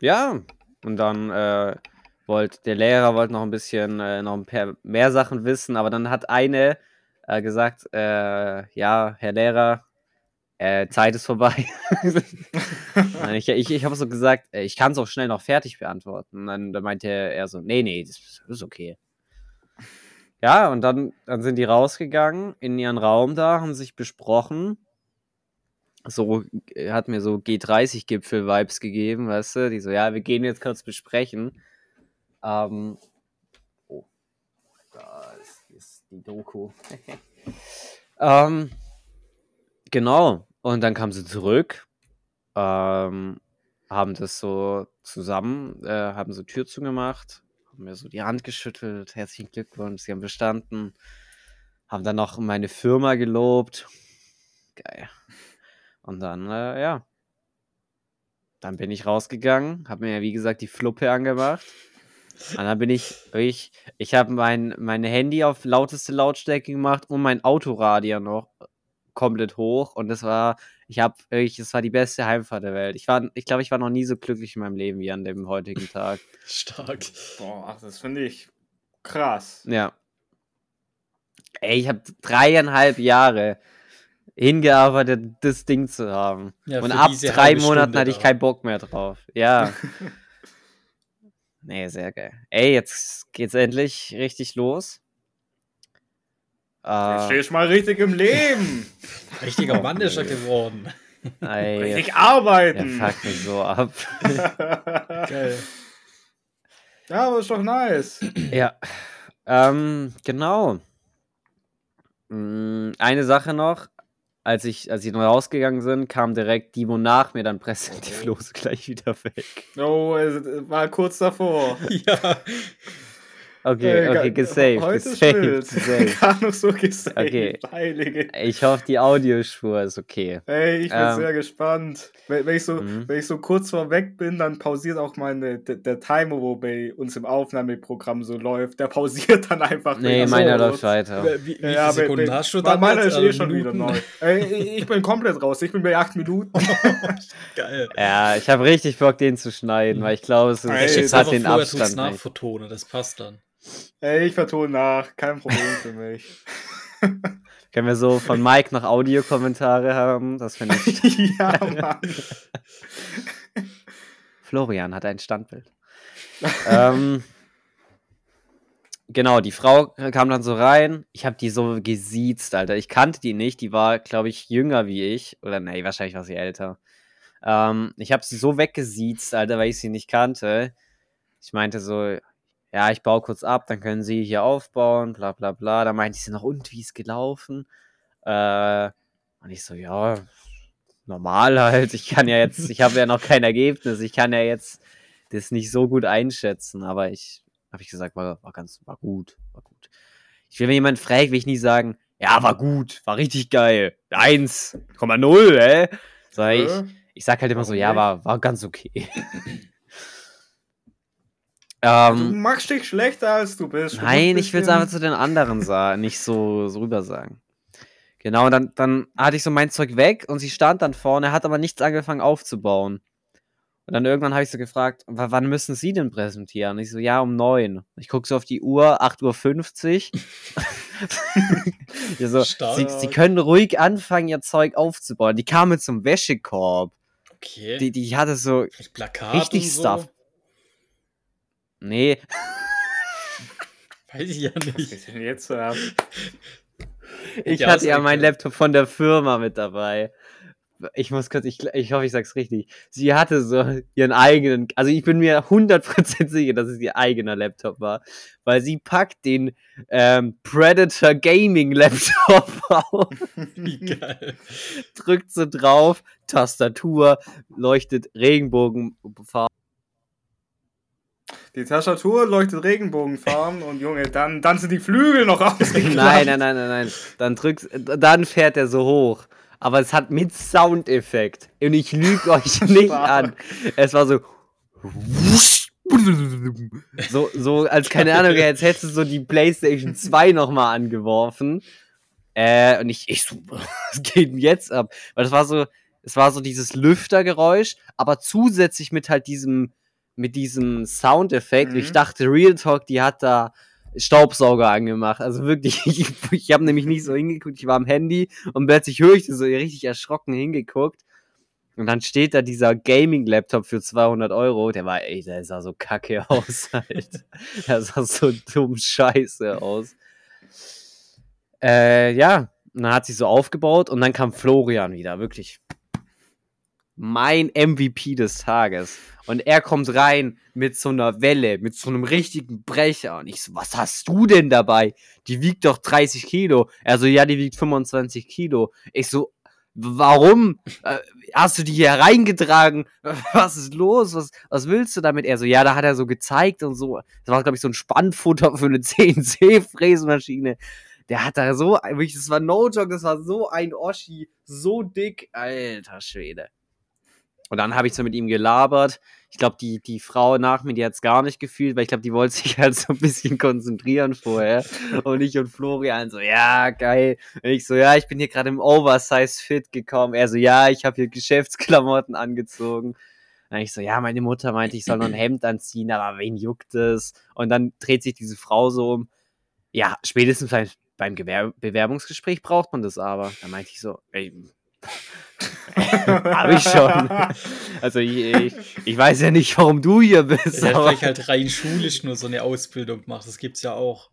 Ja, und dann äh, wollte der Lehrer wollte noch ein bisschen äh, noch ein paar mehr Sachen wissen, aber dann hat eine äh, gesagt, äh, ja, Herr Lehrer, äh, Zeit ist vorbei. Nein, ich ich, ich habe so gesagt, äh, ich kann es auch schnell noch fertig beantworten. Und dann, dann meinte er so, nee, nee, das ist okay. Ja, und dann, dann sind die rausgegangen in ihren Raum da, haben sich besprochen so, äh, hat mir so G30-Gipfel-Vibes gegeben, weißt du? Die so, ja, wir gehen jetzt kurz besprechen. Ähm, oh, da ist, ist die Doku. ähm, genau, und dann kamen sie zurück, ähm, haben das so zusammen, äh, haben so Tür zugemacht, haben mir so die Hand geschüttelt, herzlichen Glückwunsch, sie haben bestanden, haben dann noch meine Firma gelobt. Geil. Und dann, äh, ja. Dann bin ich rausgegangen, habe mir ja wie gesagt die Fluppe angemacht. Und dann bin ich, ich, ich habe mein, mein Handy auf lauteste Lautstärke gemacht und mein Autoradio noch komplett hoch. Und das war, ich habe, ich, das war die beste Heimfahrt der Welt. Ich war, ich glaube, ich war noch nie so glücklich in meinem Leben wie an dem heutigen Tag. Stark. Boah, ach, das finde ich krass. Ja. Ey, ich habe dreieinhalb Jahre hingearbeitet, das Ding zu haben. Ja, Und ab drei Monaten Stunde hatte ich da. keinen Bock mehr drauf. Ja. nee, sehr geil. Ey, jetzt geht's endlich richtig los. Jetzt Äh, stehst du mal richtig im Leben. Richtiger Mann ist er geworden. ey, richtig der arbeiten. fuckt mich so ab. Geil. ja, aber ist doch nice. ja. Ähm, genau. Mm, Eine Sache noch, als ich, als sie dann rausgegangen sind, kam direkt Dimo nach mir, dann presste die Flose gleich wieder weg. Oh, es war kurz davor. ja. Okay, Äh, okay, gesaved, Heute gesaved, gesaved. Gar noch so gesaved. Okay. Heilige. Ich hoffe, die Audiospur ist okay. Ey, ich bin Ähm. sehr gespannt. Wenn, wenn, ich so, Mhm. wenn ich so kurz vorweg bin, dann pausiert auch meine, der, der Timer, wo bei uns im Aufnahmeprogramm so läuft, der pausiert dann einfach. Nee, meiner so. läuft weiter. Wie, wie viele Ja, bei- Sekunden hast du dann? Meiner ist eh Also schon wieder neu. Ey, ich bin komplett raus. Ich bin bei 8 Minuten. Geil. Ja, ich habe richtig Bock, den zu schneiden, weil ich glaube, es, ist, Ey, es jetzt hat einfach den Abstand nicht. nachvertonen, das passt dann. Ey, ich vertone nach. Kein Problem für mich. Können wir so von Mike noch Audiokommentare haben? Das finde ich. ja, Mann. Florian hat ein Standbild. ähm, genau, die Frau kam dann so rein. Ich habe die so gesiezt, Alter. Ich kannte die nicht. Die war, glaube ich, jünger wie ich. Oder nee, wahrscheinlich war sie älter. Ähm, ich habe sie so weggesiezt, Alter, weil ich sie nicht kannte. Ich meinte so, ja, ich baue kurz ab, dann können sie hier aufbauen, bla bla bla. Da meinte sie noch, und wie ist gelaufen? Äh, und ich so, ja, normal halt. Ich kann ja jetzt, ich habe ja noch kein Ergebnis. Ich kann ja jetzt das nicht so gut einschätzen, aber ich habe ich gesagt, war, war ganz, war gut, war gut. Ich will, wenn jemand fragt, will ich nie sagen, ja, war gut, war richtig geil. 1,0, hä? Sag ich, ich sag halt immer so, ja, war, war ganz okay. Du ähm, machst dich schlechter als du bist. Du Nein, ich will es einfach zu den anderen sagen, nicht so, so rüber sagen. Genau, und dann, dann hatte ich so mein Zeug weg und sie stand dann vorne, hat aber nichts angefangen aufzubauen. Und dann irgendwann habe ich so gefragt, "W- wann müssen Sie denn präsentieren? Und ich so, ja, um neun. Ich gucke so auf die Uhr, 8.50 Uhr. so, sie, sie können ruhig anfangen, ihr Zeug aufzubauen. Die kam mit so einem Wäschekorb. Okay. Die, die hatte so, richtig so. Stuff. Nee, Weiß ich ja Was nicht. geht denn jetzt so ab? Ich hatte ja meinen. Laptop von der Firma mit dabei. Ich muss kurz, ich, ich hoffe, ich sag's richtig. Sie hatte so ihren eigenen, also ich bin mir 100% sicher, dass es ihr eigener Laptop war, weil sie packt den ähm, Predator Gaming Laptop auf, Wie geil. drückt so drauf, Tastatur, leuchtet Regenbogenfarben. Die Tastatur leuchtet Regenbogenfarben und Junge, dann, dann sind die Flügel noch ausgeklappt. Nein, nein, nein, nein, nein. Dann drückst, dann fährt er so hoch. Aber es hat mit Soundeffekt. Und ich lüge euch nicht an. Es war so. So, so als keine Ahnung, jetzt hättest du so die PlayStation 2 nochmal angeworfen. Äh, und ich, ich so, was geht denn jetzt ab? Weil das war so, es war so dieses Lüftergeräusch, aber zusätzlich mit halt diesem, mit diesem Soundeffekt. Mhm. Ich dachte, Real Talk, die hat da Staubsauger angemacht. Also wirklich, ich, ich habe nämlich nicht so hingeguckt, ich war am Handy und plötzlich höre ich so richtig erschrocken hingeguckt. Und dann steht da dieser Gaming-Laptop für 200 Euro. Der war, ey, der sah so kacke aus halt. Der sah so dumm scheiße aus. Äh, ja, und dann hat sie so aufgebaut und dann kam Florian wieder, wirklich. Mein MVP des Tages. Und er kommt rein mit so einer Welle, mit so einem richtigen Brecher. Und ich so, was hast du denn dabei? Die wiegt doch 30 Kilo. Er so, ja, die wiegt 25 Kilo. Ich so, warum? Äh, hast du die hier reingetragen? Was ist los? Was, was willst du damit? Er so, ja, da hat er so gezeigt und so. Das war, glaube ich, so ein Spannfutter für eine CNC-Fräsmaschine. Der hat da so, wirklich, das war no joke, das war so ein Oschi, so dick, alter Schwede. Und dann habe ich so mit ihm gelabert. Ich glaube, die, die Frau nach mir, die hat es gar nicht gefühlt, weil ich glaube, die wollte sich halt so ein bisschen konzentrieren vorher. Und ich und Florian so, ja, geil. Und ich so, ja, ich bin hier gerade im Oversize-Fit gekommen. Er so, ja, ich habe hier Geschäftsklamotten angezogen. Dann ich so, ja, meine Mutter meinte, ich soll noch ein Hemd anziehen, aber wen juckt es? Und dann dreht sich diese Frau so um. Ja, spätestens beim, beim Gewer Bewerbungsgespräch braucht man das aber. Da meinte ich so, ey, hab ich schon. Also ich, ich, ich weiß ja nicht, warum du hier bist. Ja, aber- vielleicht halt rein schulisch nur so eine Ausbildung macht. Das gibt's ja auch.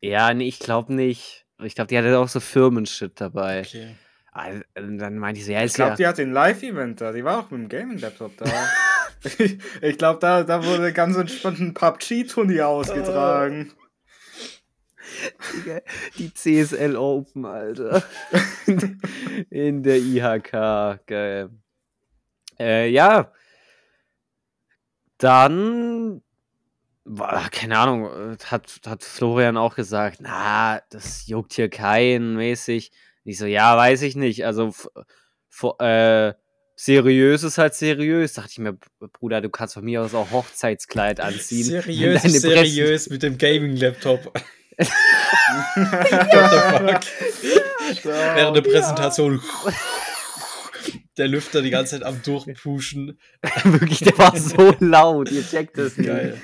Ja, nee, ich glaube nicht. Ich glaube, die hatte auch so Firmenshit dabei. Okay. Also, dann meinte ich so, ja, Ich ist glaube, ja. die hat den Live-Event da. Die war auch mit dem Gaming-Laptop da. ich ich glaube, da, da wurde ganz entspannt ein PUBG-Turnier ausgetragen. Die CSL Open, Alter. In der IHK. Geil. Äh, ja. Dann keine Ahnung, hat, hat Florian auch gesagt, na, das juckt hier keinen mäßig. Ich so, ja, weiß ich nicht. Also, äh, seriös ist halt seriös. Dachte ich mir, Bruder, du kannst von mir aus auch Hochzeitskleid anziehen. Seriös, seriös mit dem Gaming-Laptop. Während der Präsentation der Lüfter die ganze Zeit am Durchpushen. Wirklich, der war so laut. Ihr checkt das nicht. Geil.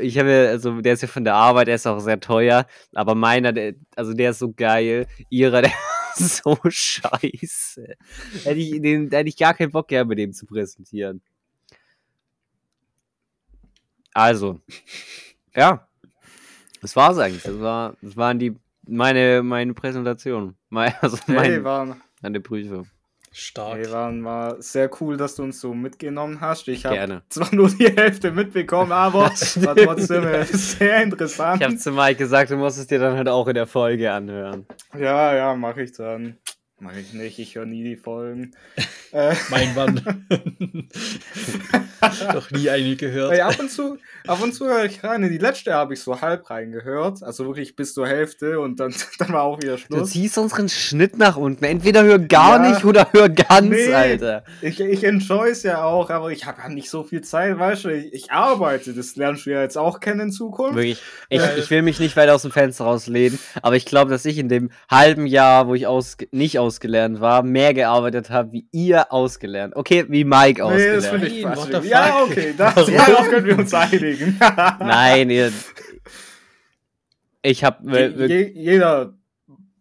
Ich habe ja, also der ist ja von der Arbeit, der ist auch sehr teuer, aber meiner, der, also der ist so geil. Ihrer, der ist so scheiße. Hätte ich, den, da hätte ich gar keinen Bock gehabt, mit dem zu präsentieren. Also, ja, das war's eigentlich. Das, war, das waren die, meine, meine Präsentation. Mein, also mein, hey, waren, meine Prüfung. Stark. Hey, war, war sehr cool, dass du uns so mitgenommen hast. Ich habe zwar nur die Hälfte mitbekommen, aber war trotzdem sehr interessant. Ich habe zu Mike gesagt, du musst es dir dann halt auch in der Folge anhören. Ja, ja, mache ich dann. Mach ich nicht, ich höre nie die Folgen. Mein Mann. Noch nie eine gehört. Hey, ab und zu, ab und zu höre ich rein. Die letzte habe ich so halb reingehört. Also wirklich bis zur Hälfte und dann, dann war auch wieder Schluss. Du ziehst unseren Schnitt nach unten. Entweder hör gar ja, nicht oder hör ganz, nee, Alter. Ich, ich enjoy es ja auch, aber ich habe ja nicht so viel Zeit, weißt du. Ich, ich, arbeite. Das lernst du ja jetzt auch kennen in Zukunft. Wirklich. Ich, äh, ich will mich nicht weit aus dem Fenster rauslehnen, aber ich glaube, dass ich in dem halben Jahr, wo ich aus, nicht ausgelernt war, mehr gearbeitet habe, wie ihr ausgelernt. Okay, wie Mike ausgelernt. Nee, das finde ich Quatsch. Ja, okay, das, darauf können wir uns einigen. Nein, ihr. Ich hab. Je, jeder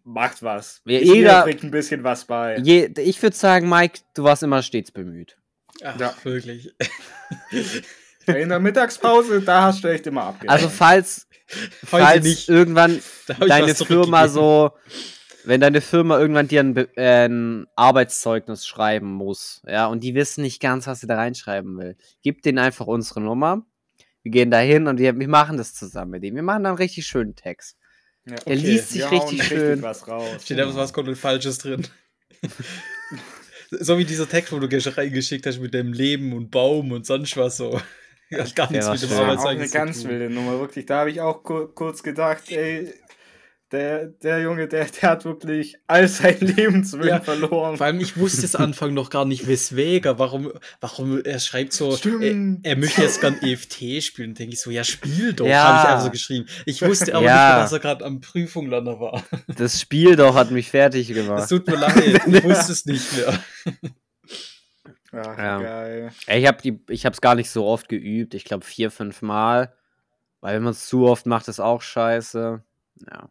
macht was. Jeder, jeder kriegt ein bisschen was bei. Je, ich würde sagen, Mike, du warst immer stets bemüht. Ach, ja, wirklich. In der Mittagspause, da hast du echt immer abgehört. Also falls, falls nicht. irgendwann deine Firma so wenn deine Firma irgendwann dir ein, äh, ein, Arbeitszeugnis schreiben muss, ja, und die wissen nicht ganz, was sie da reinschreiben will, gib denen einfach unsere Nummer. Wir gehen da hin und wir, wir, machen das zusammen mit ihm. Wir machen dann einen richtig schönen Text. Ja, okay. Er liest sich richtig schön. Richtig was raus. Steht einfach was komplett Falsches drin. so wie dieser Text, wo du reingeschickt hast mit dem Leben und Baum und sonst was so. Hat gar nichts mit dem Arbeitszeugnis. Auch eine ganz wilde Nummer, wirklich. Da habe ich auch kurz gedacht, ey, der, der Junge, der, der hat wirklich all sein Lebenswillen ja, verloren. Vor allem, ich wusste es Anfang noch gar nicht, weswegen, warum, warum er schreibt so, er, er, möchte jetzt gern EFT spielen. Denke ich so, ja, spiel doch, ja. habe ich einfach so geschrieben. Ich wusste aber ja. nicht, dass er gerade am Prüfunglander war. Das Spiel doch hat mich fertig gemacht. Es tut mir leid, ich wusste es nicht mehr. Ach, ja. geil. Ich habe die, ich habe es gar nicht so oft geübt. Ich glaube vier, fünf Mal. Weil wenn man es zu oft macht, ist auch scheiße. Ja.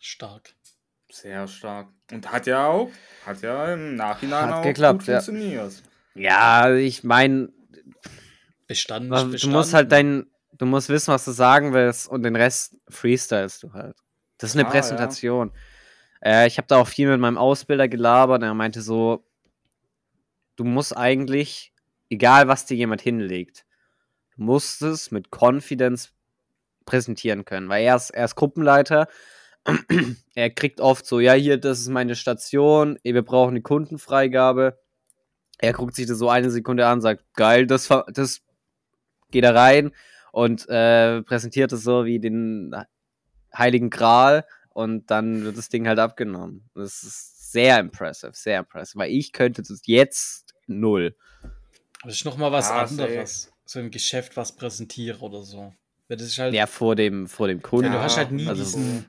Stark. Sehr stark. Und hat ja auch, hat ja im Nachhinein hat auch geklappt, gut funktioniert. Ja, ja ich meine, bestanden, du bestanden. musst halt dein, du musst wissen, was du sagen willst und den Rest freestylst du halt. Das ist eine ah, Präsentation. Ja. Äh, ich habe da auch viel mit meinem Ausbilder gelabert. Er meinte so, du musst eigentlich, egal was dir jemand hinlegt, du musst es mit Confidence präsentieren können, weil er ist, er ist Gruppenleiter er kriegt oft so, ja, hier, das ist meine Station, wir brauchen eine Kundenfreigabe. Er guckt sich das so eine Sekunde an, sagt, geil, das, das geht da rein und äh, präsentiert es so wie den Heiligen Gral und dann wird das Ding halt abgenommen. Das ist sehr impressive, sehr impressive, weil ich könnte das jetzt null. Das ist nochmal was ah, anderes. So im Geschäft was präsentiere oder so. Das ist halt, ja, vor dem, vor dem Kunden. Ja, du hast halt nie also, diesen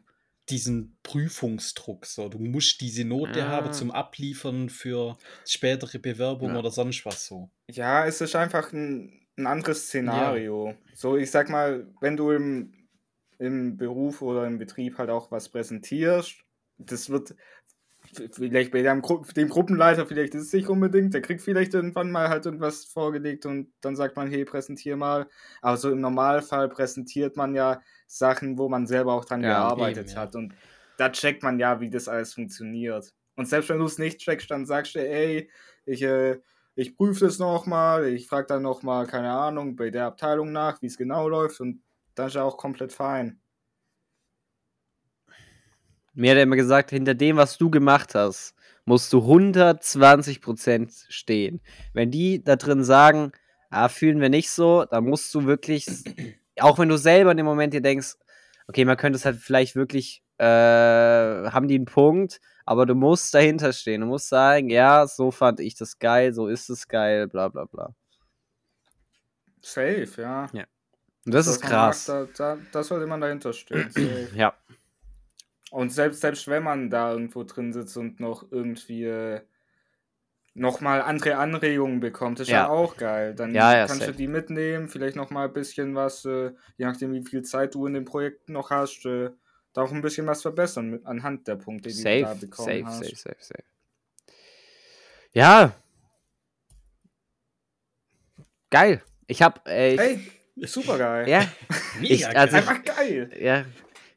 diesen Prüfungsdruck. So. Du musst diese Note ah. haben zum Abliefern für spätere Bewerbung ja. oder sonst was so. Ja, es ist einfach ein, ein anderes Szenario. Ja. So, ich sag mal, wenn du im, im Beruf oder im Betrieb halt auch was präsentierst, das wird vielleicht bei dem, dem Gruppenleiter, vielleicht ist es nicht unbedingt, der kriegt vielleicht irgendwann mal halt irgendwas vorgelegt und dann sagt man, hey, präsentier mal. Aber so im Normalfall präsentiert man ja Sachen, wo man selber auch dran ja, gearbeitet eben, ja. hat. Und da checkt man ja, wie das alles funktioniert. Und selbst wenn du es nicht checkst, dann sagst du, ey, ich, äh, ich prüfe das nochmal, ich frage dann nochmal, keine Ahnung, bei der Abteilung nach, wie es genau läuft und dann ist ja auch komplett fein. Mir hat er immer gesagt, hinter dem, was du gemacht hast, musst du 120% stehen. Wenn die da drin sagen, ah, fühlen wir nicht so, dann musst du wirklich, auch wenn du selber in dem Moment dir denkst, okay, man könnte es halt vielleicht wirklich, äh, haben die einen Punkt, aber du musst dahinter stehen. Du musst sagen, ja, so fand ich das geil, so ist es geil, bla bla bla. Safe, ja. Ja. Und das, das ist krass. Macht, da, da, das sollte man dahinter stehen. Ja. Und selbst, selbst wenn man da irgendwo drin sitzt und noch irgendwie äh, nochmal andere Anregungen bekommt, ist ja, ja auch geil. Dann ja, ja, kannst safe. du die mitnehmen, vielleicht nochmal ein bisschen was, äh, je nachdem wie viel Zeit du in dem Projekt noch hast, äh, da auch ein bisschen was verbessern mit, anhand der Punkte, die safe, du da bekommen safe, hast. Safe, safe, safe. Ja. Geil. Ich hab. Äh, hey, super geil. Ja. ich, also, Einfach geil. Ja.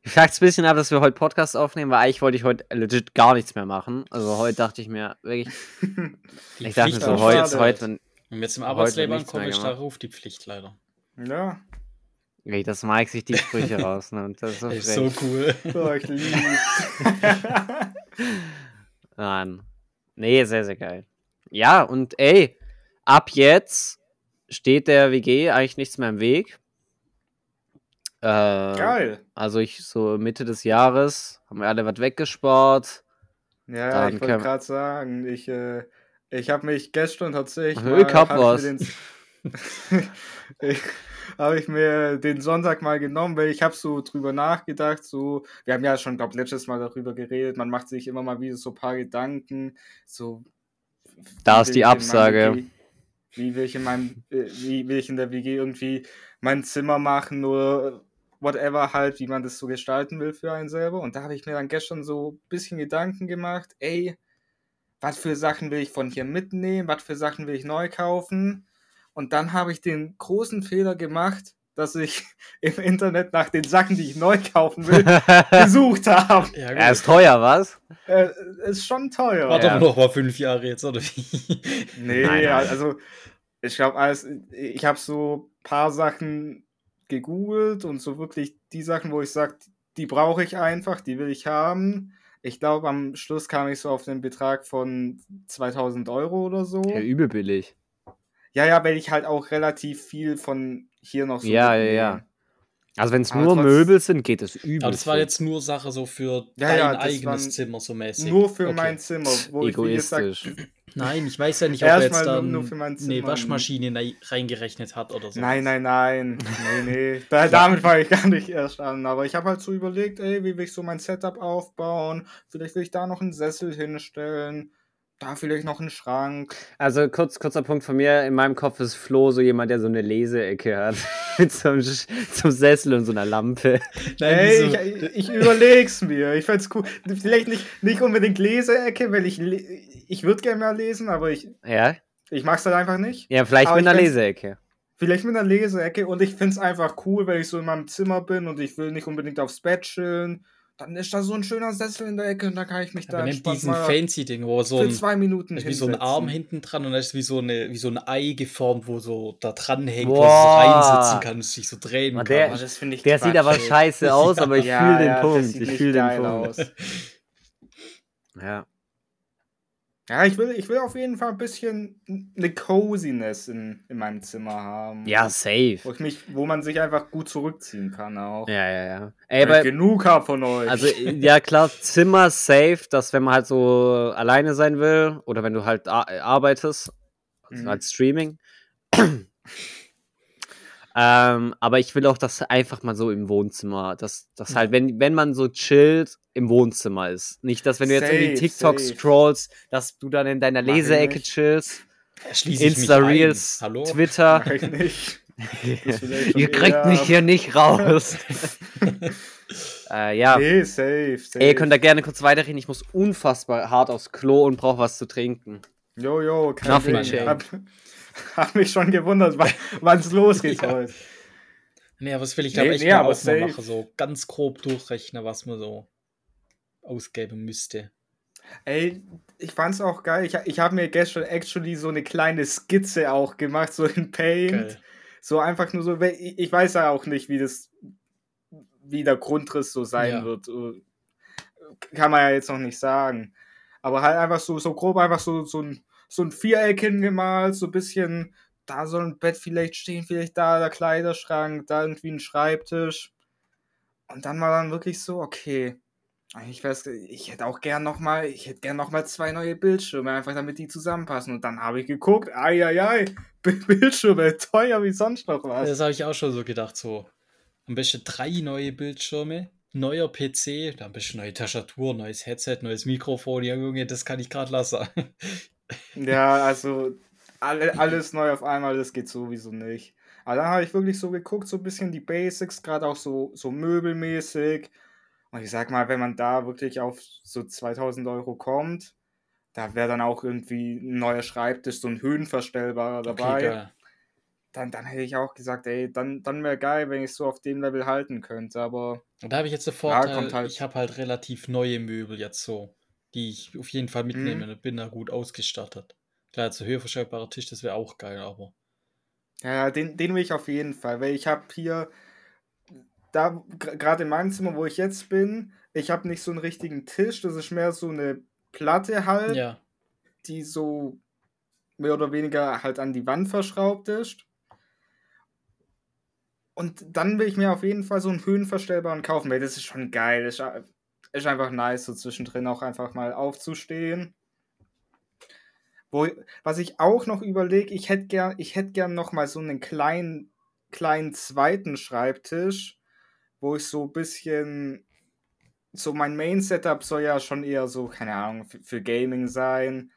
Ich frage es ein bisschen ab, dass wir heute Podcast aufnehmen, weil eigentlich wollte ich heute legit gar nichts mehr machen. Also heute dachte ich mir wirklich. ich dachte mir so, heute, heute. Wenn wir jetzt im Arbeitsleben ankommen, ist da ruft die Pflicht leider. Ja. Ey, dass Mike sich die Sprüche rausnimmt. Das ist so, ist so cool. Oh, ich. Mann. Nee, sehr, sehr geil. Ja, und ey, ab jetzt steht der WG eigentlich nichts mehr im Weg. Äh, Geil. Also ich so Mitte des Jahres haben wir alle was weggespart. Ja, Dann ich wollte gerade sagen, ich, äh, ich habe mich gestern tatsächlich. Mal, ich hab was. ich, habe ich mir den Sonntag mal genommen, weil ich habe so drüber nachgedacht, so, wir haben ja schon, glaube letztes Mal darüber geredet, man macht sich immer mal wieder so ein paar Gedanken, so. Da ist die Absage. WG, wie will ich in meinem, äh, wie will ich in der WG irgendwie mein Zimmer machen oder whatever halt, wie man das so gestalten will für einen selber. Und da habe ich mir dann gestern so ein bisschen Gedanken gemacht, ey, was für Sachen will ich von hier mitnehmen, was für Sachen will ich neu kaufen. Und dann habe ich den großen Fehler gemacht, dass ich im Internet nach den Sachen, die ich neu kaufen will, gesucht habe. Ja, er ist teuer, was? Äh, ist schon teuer. War ja. doch noch mal fünf Jahre jetzt, oder wie? Nee, nein, nein. also ich glaube, alles, ich habe so ein paar Sachen gegoogelt und so wirklich die Sachen, wo ich sage, die brauche ich einfach, die will ich haben. Ich glaube, am Schluss kam ich so auf den Betrag von 2000 Euro oder so. Ja, übel billig. Ja, ja, weil ich halt auch relativ viel von hier noch so. Ja, ja, ja. Also wenn es nur Möbel sind, geht es übel. Aber das war jetzt nur Sache so für ja, dein ja, eigenes Zimmer so mäßig. Nur für okay. mein Zimmer, wo Egoistisch. ich gesagt, Nein, ich weiß ja nicht, ob er jetzt dann eine Waschmaschine reingerechnet hat oder so. Nein, nein, nein. nee, nee. Da, damit war ich gar nicht erst an. Aber ich habe halt so überlegt, ey, wie will ich so mein Setup aufbauen? Vielleicht will ich da noch einen Sessel hinstellen da vielleicht noch ein Schrank. Also kurz, kurzer Punkt von mir, in meinem Kopf ist Flo so jemand, der so eine Leseecke hat. mit so einem, so Sessel und so einer Lampe. Nein, hey, so. ich, ich überleg's mir. Ich find's cool. Vielleicht nicht, nicht unbedingt Leseecke, weil ich, ich würde gerne mehr lesen, aber ich, ja? ich mag's halt einfach nicht. Ja, vielleicht aber mit einer Leseecke. Vielleicht mit einer Leseecke und ich find's einfach cool, weil ich so in meinem Zimmer bin und ich will nicht unbedingt aufs Bett chillen dann ist da so ein schöner Sessel in der Ecke und da kann ich mich da nimmt diesen fancy Ding, wo so ein, zwei Minuten ist wie so ein Arm hinten dran und da ist wie so eine wie so ein Ei geformt, wo so da dran hängt, Boah. wo es reinsitzen kann und sich so drehen kann. Der, das ich der sieht aber scheiße aus, aber ich ja, fühle den ja, Punkt. Ich fühle den Punkt. Aus. ja. Ja, ich will, ich will auf jeden Fall ein bisschen eine Coziness in, in meinem Zimmer haben. Ja, safe. Wo, ich mich, wo man sich einfach gut zurückziehen kann auch. Ja, ja, ja. Ey, aber, genug habe von euch. Also, ja, klar, Zimmer safe, dass wenn man halt so alleine sein will oder wenn du halt arbeitest, also mhm. halt Streaming, ähm, aber ich will auch, dass einfach mal so im Wohnzimmer, dass das halt, wenn, wenn man so chillt, im Wohnzimmer ist. Nicht, dass wenn du jetzt safe, irgendwie TikTok safe. scrollst, dass du dann in deiner Leseecke chillst. Insta-Reels, Twitter. Mach ich nicht. Ihr kriegt mich hier nicht raus. äh, ja. Nee, safe, safe. Ey, ihr könnt da gerne kurz weiterreden. Ich muss unfassbar hart aufs Klo und brauche was zu trinken. Jo, jo, kein Ding. Hab, hab mich schon gewundert, wann es losgeht ja. heute. Nee, aber das will ich glaube nee, echt nee, auch mal machen. So ganz grob durchrechnen, was man so ausgeben müsste. Ey, ich fand's auch geil. Ich, ich habe mir gestern actually so eine kleine Skizze auch gemacht, so in Paint. Geil. So einfach nur so, ich weiß ja auch nicht, wie das, wie der Grundriss so sein ja. wird. kann man ja jetzt noch nicht sagen. Aber halt einfach so, so grob einfach so, so ein, so ein Viereck hingemalt, so ein bisschen, da soll ein Bett vielleicht stehen, vielleicht da der Kleiderschrank, da irgendwie ein Schreibtisch. Und dann war dann wirklich so, okay, ich weiß, ich hätte auch gern noch mal, ich hätte gern noch mal zwei neue Bildschirme, einfach damit die zusammenpassen. Und dann habe ich geguckt, ai, ai, ai, Bildschirme, teuer wie sonst noch was. Das habe ich auch schon so gedacht, so. Am besten drei neue Bildschirme, neuer PC, dann ein bisschen neue Tastatur, neues Headset, neues Mikrofon, ja, Junge, das kann ich gerade lassen. ja, also alle, alles neu auf einmal, das geht sowieso nicht. Aber dann habe ich wirklich so geguckt, so ein bisschen die Basics, gerade auch so, so möbelmäßig und ich sag mal, wenn man da wirklich auf so 2000 Euro kommt, da wäre dann auch irgendwie ein neuer Schreibtisch, so ein höhenverstellbarer dabei. Okay, dann, dann hätte ich auch gesagt, ey, dann, dann wäre geil, wenn ich so auf dem Level halten könnte. Aber. Und da habe ich jetzt den Vorteil, halt ich habe halt relativ neue Möbel jetzt so, die ich auf jeden Fall mitnehme mhm. und bin da gut ausgestattet. Klar, so höhenverstellbarer Tisch, das wäre auch geil, aber. Ja, den, den will ich auf jeden Fall, weil ich habe hier da, gerade in meinem Zimmer, wo ich jetzt bin, ich habe nicht so einen richtigen Tisch, das ist mehr so eine Platte halt, ja. die so mehr oder weniger halt an die Wand verschraubt ist. Und dann will ich mir auf jeden Fall so einen höhenverstellbaren kaufen, weil das ist schon geil. Ist, ist einfach nice, so zwischendrin auch einfach mal aufzustehen. Wo, was ich auch noch überlege, ich hätte gern, ich hätte gern noch mal so einen kleinen, kleinen zweiten Schreibtisch, wo ich so ein bisschen. So, mein Main-Setup soll ja schon eher so, keine Ahnung, für, für Gaming sein,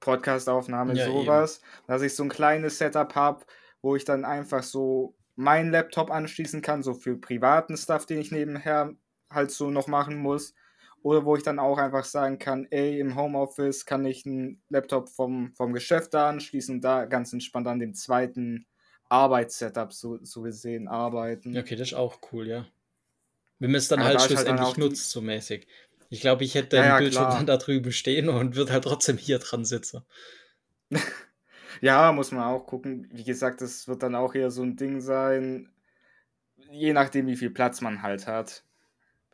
Podcast-Aufnahme, ja, sowas. Eben. Dass ich so ein kleines Setup habe, wo ich dann einfach so meinen Laptop anschließen kann, so für privaten Stuff, den ich nebenher halt so noch machen muss. Oder wo ich dann auch einfach sagen kann, ey, im Homeoffice kann ich einen Laptop vom, vom Geschäft da anschließen und da ganz entspannt an dem zweiten Arbeitssetup so, so gesehen arbeiten. Okay, das ist auch cool, ja. Wenn man es dann ja, halt schlussendlich halt nutzt, so mäßig. Ich glaube, ich hätte ja, den ja, Bildschirm klar. dann da drüben stehen und würde halt trotzdem hier dran sitzen. ja, muss man auch gucken. Wie gesagt, das wird dann auch eher so ein Ding sein, je nachdem, wie viel Platz man halt hat.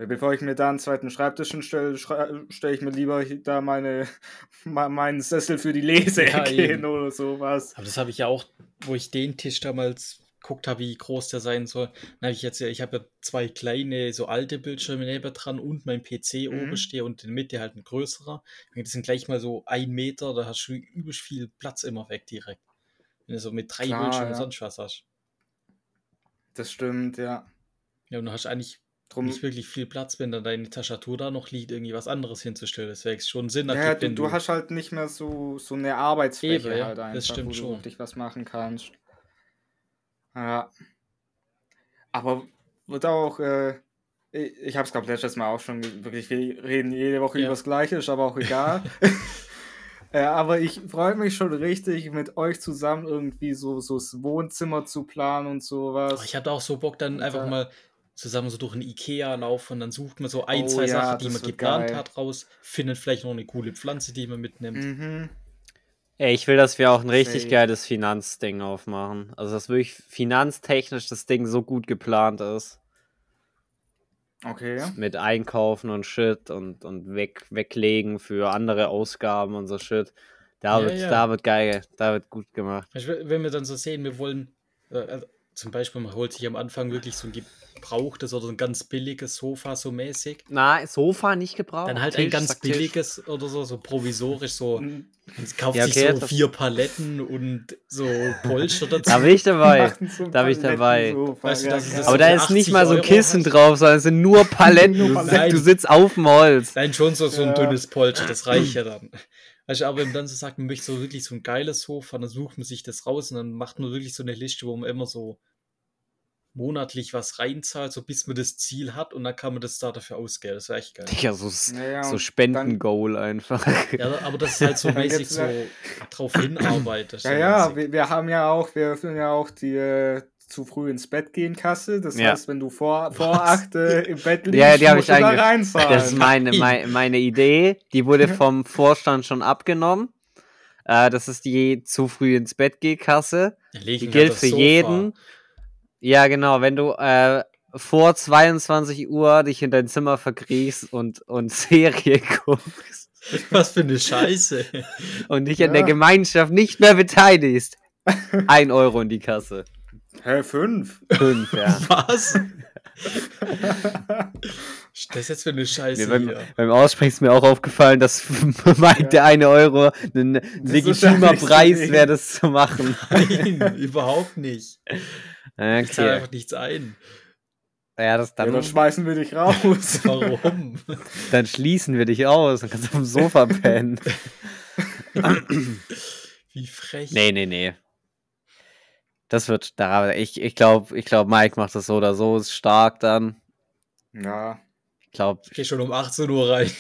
Bevor ich mir da einen zweiten Schreibtisch stelle, stelle ich mir lieber da meine, meinen Sessel für die Leseecke ja, hin oder sowas. Aber das habe ich ja auch, wo ich den Tisch damals geguckt habe, wie groß der sein soll. Dann habe ich jetzt ja, ich habe ja zwei kleine, so alte Bildschirme neben dran und mein PC mhm. oben stehe und in der Mitte halt ein größerer. Das sind gleich mal so ein Meter, da hast du übelst viel Platz immer weg direkt. Wenn du so mit drei Klar, Bildschirmen ja. sonst was hast. Das stimmt, ja. Ja, und du hast eigentlich Drum, nicht wirklich viel Platz, wenn dann deine Tastatur da noch liegt, irgendwie was anderes hinzustellen. Das wäre schon Sinn. Ja, du, du, hast halt nicht mehr so, so eine Arbeitsfläche Eben, halt einfach, das stimmt wo schon. du wirklich was machen kannst. Ja. Aber wird auch, äh, ich, habe es glaube letztes Mal auch schon wirklich, wir reden jede Woche ja. über das Gleiche, ist aber auch egal. äh, aber ich freue mich schon richtig, mit euch zusammen irgendwie so, so das Wohnzimmer zu planen und sowas. Oh, ich hatte auch so Bock, dann einfach mal zusammen so durch ein Ikea laufen und dann sucht man so ein, oh, zwei ja, Sachen, die man geplant geil. hat, raus, findet vielleicht noch eine coole Pflanze, die man mitnimmt. Mhm. Ey, ich will, dass wir auch ein richtig Safe. geiles Finanzding aufmachen. Also, dass wirklich finanztechnisch das Ding so gut geplant ist. Okay. Mit Einkaufen und Shit und, und weg, weglegen für andere Ausgaben und so Shit. Da, ja, wird, ja. da wird geil, da wird gut gemacht. Wenn wir dann so sehen, wir wollen, äh, also zum Beispiel, man holt sich am Anfang wirklich so ein gebrauchtes oder so ein ganz billiges Sofa so mäßig. Na, Sofa nicht gebraucht. Dann halt Tisch, ein ganz billiges Tisch. oder so, so provisorisch, so. Man kauft ja, okay, sich so vier Paletten und so Polster dazu. Da bin ich dabei. da bin ich dabei. Weißt du, das ist Aber da ist nicht mal so ein Kissen Euro drauf, sondern es sind nur Paletten. nur Paletten. Du sitzt auf dem Holz. Nein, schon so, so ein ja. dünnes Polster, das reicht ja dann. Also, aber wenn man dann so sagt, man möchte so wirklich so ein geiles Sofa, dann sucht man sich das raus und dann macht man wirklich so eine Liste, wo man immer so monatlich was reinzahlt, so bis man das Ziel hat und dann kann man das da dafür ausgeben. Das wäre echt geil. Ja, so, naja, so Spenden-Goal einfach. Ja, aber das ist halt so mäßig so drauf hinarbeitet. Ja, ja, wir, wir, haben ja auch, wir öffnen ja auch die äh, zu früh ins Bett gehen Kasse. Das ja. heißt, wenn du vor, vor acht äh, im Bett liegst, ja, die musst ich du da reinzahlen. Das ist meine, meine, meine Idee. Die wurde vom Vorstand schon abgenommen. Äh, das ist die zu früh ins Bett gehen Kasse. Die gilt für Sofa. jeden. Ja, genau. Wenn du, äh, vor 22 Uhr dich in dein Zimmer verkriechst und, und Serie guckst. Was für eine Scheiße. Und dich ja. an der Gemeinschaft nicht mehr beteiligst. Ein Euro in die Kasse. Hä, fünf? Fünf, ja. Was? das ist jetzt für eine Scheiße. Ja, beim, beim, Aussprechen ist mir auch aufgefallen, dass Mike ja. der eine Euro ein legitimer Preis wäre, das zu machen. Nein, überhaupt nicht. Okay. Ich zahle einfach nichts ein. Ja, das dann, ja, dann schmeißen wir dich raus. Warum? Dann schließen wir dich aus. Dann kannst du auf dem Sofa pennen. Wie frech. Nee, nee, nee. Das wird da. Ich, ich glaube, ich glaub, Mike macht das so oder so. Ist stark dann. Ja. Ich glaube. Ich gehe schon um 18 Uhr rein.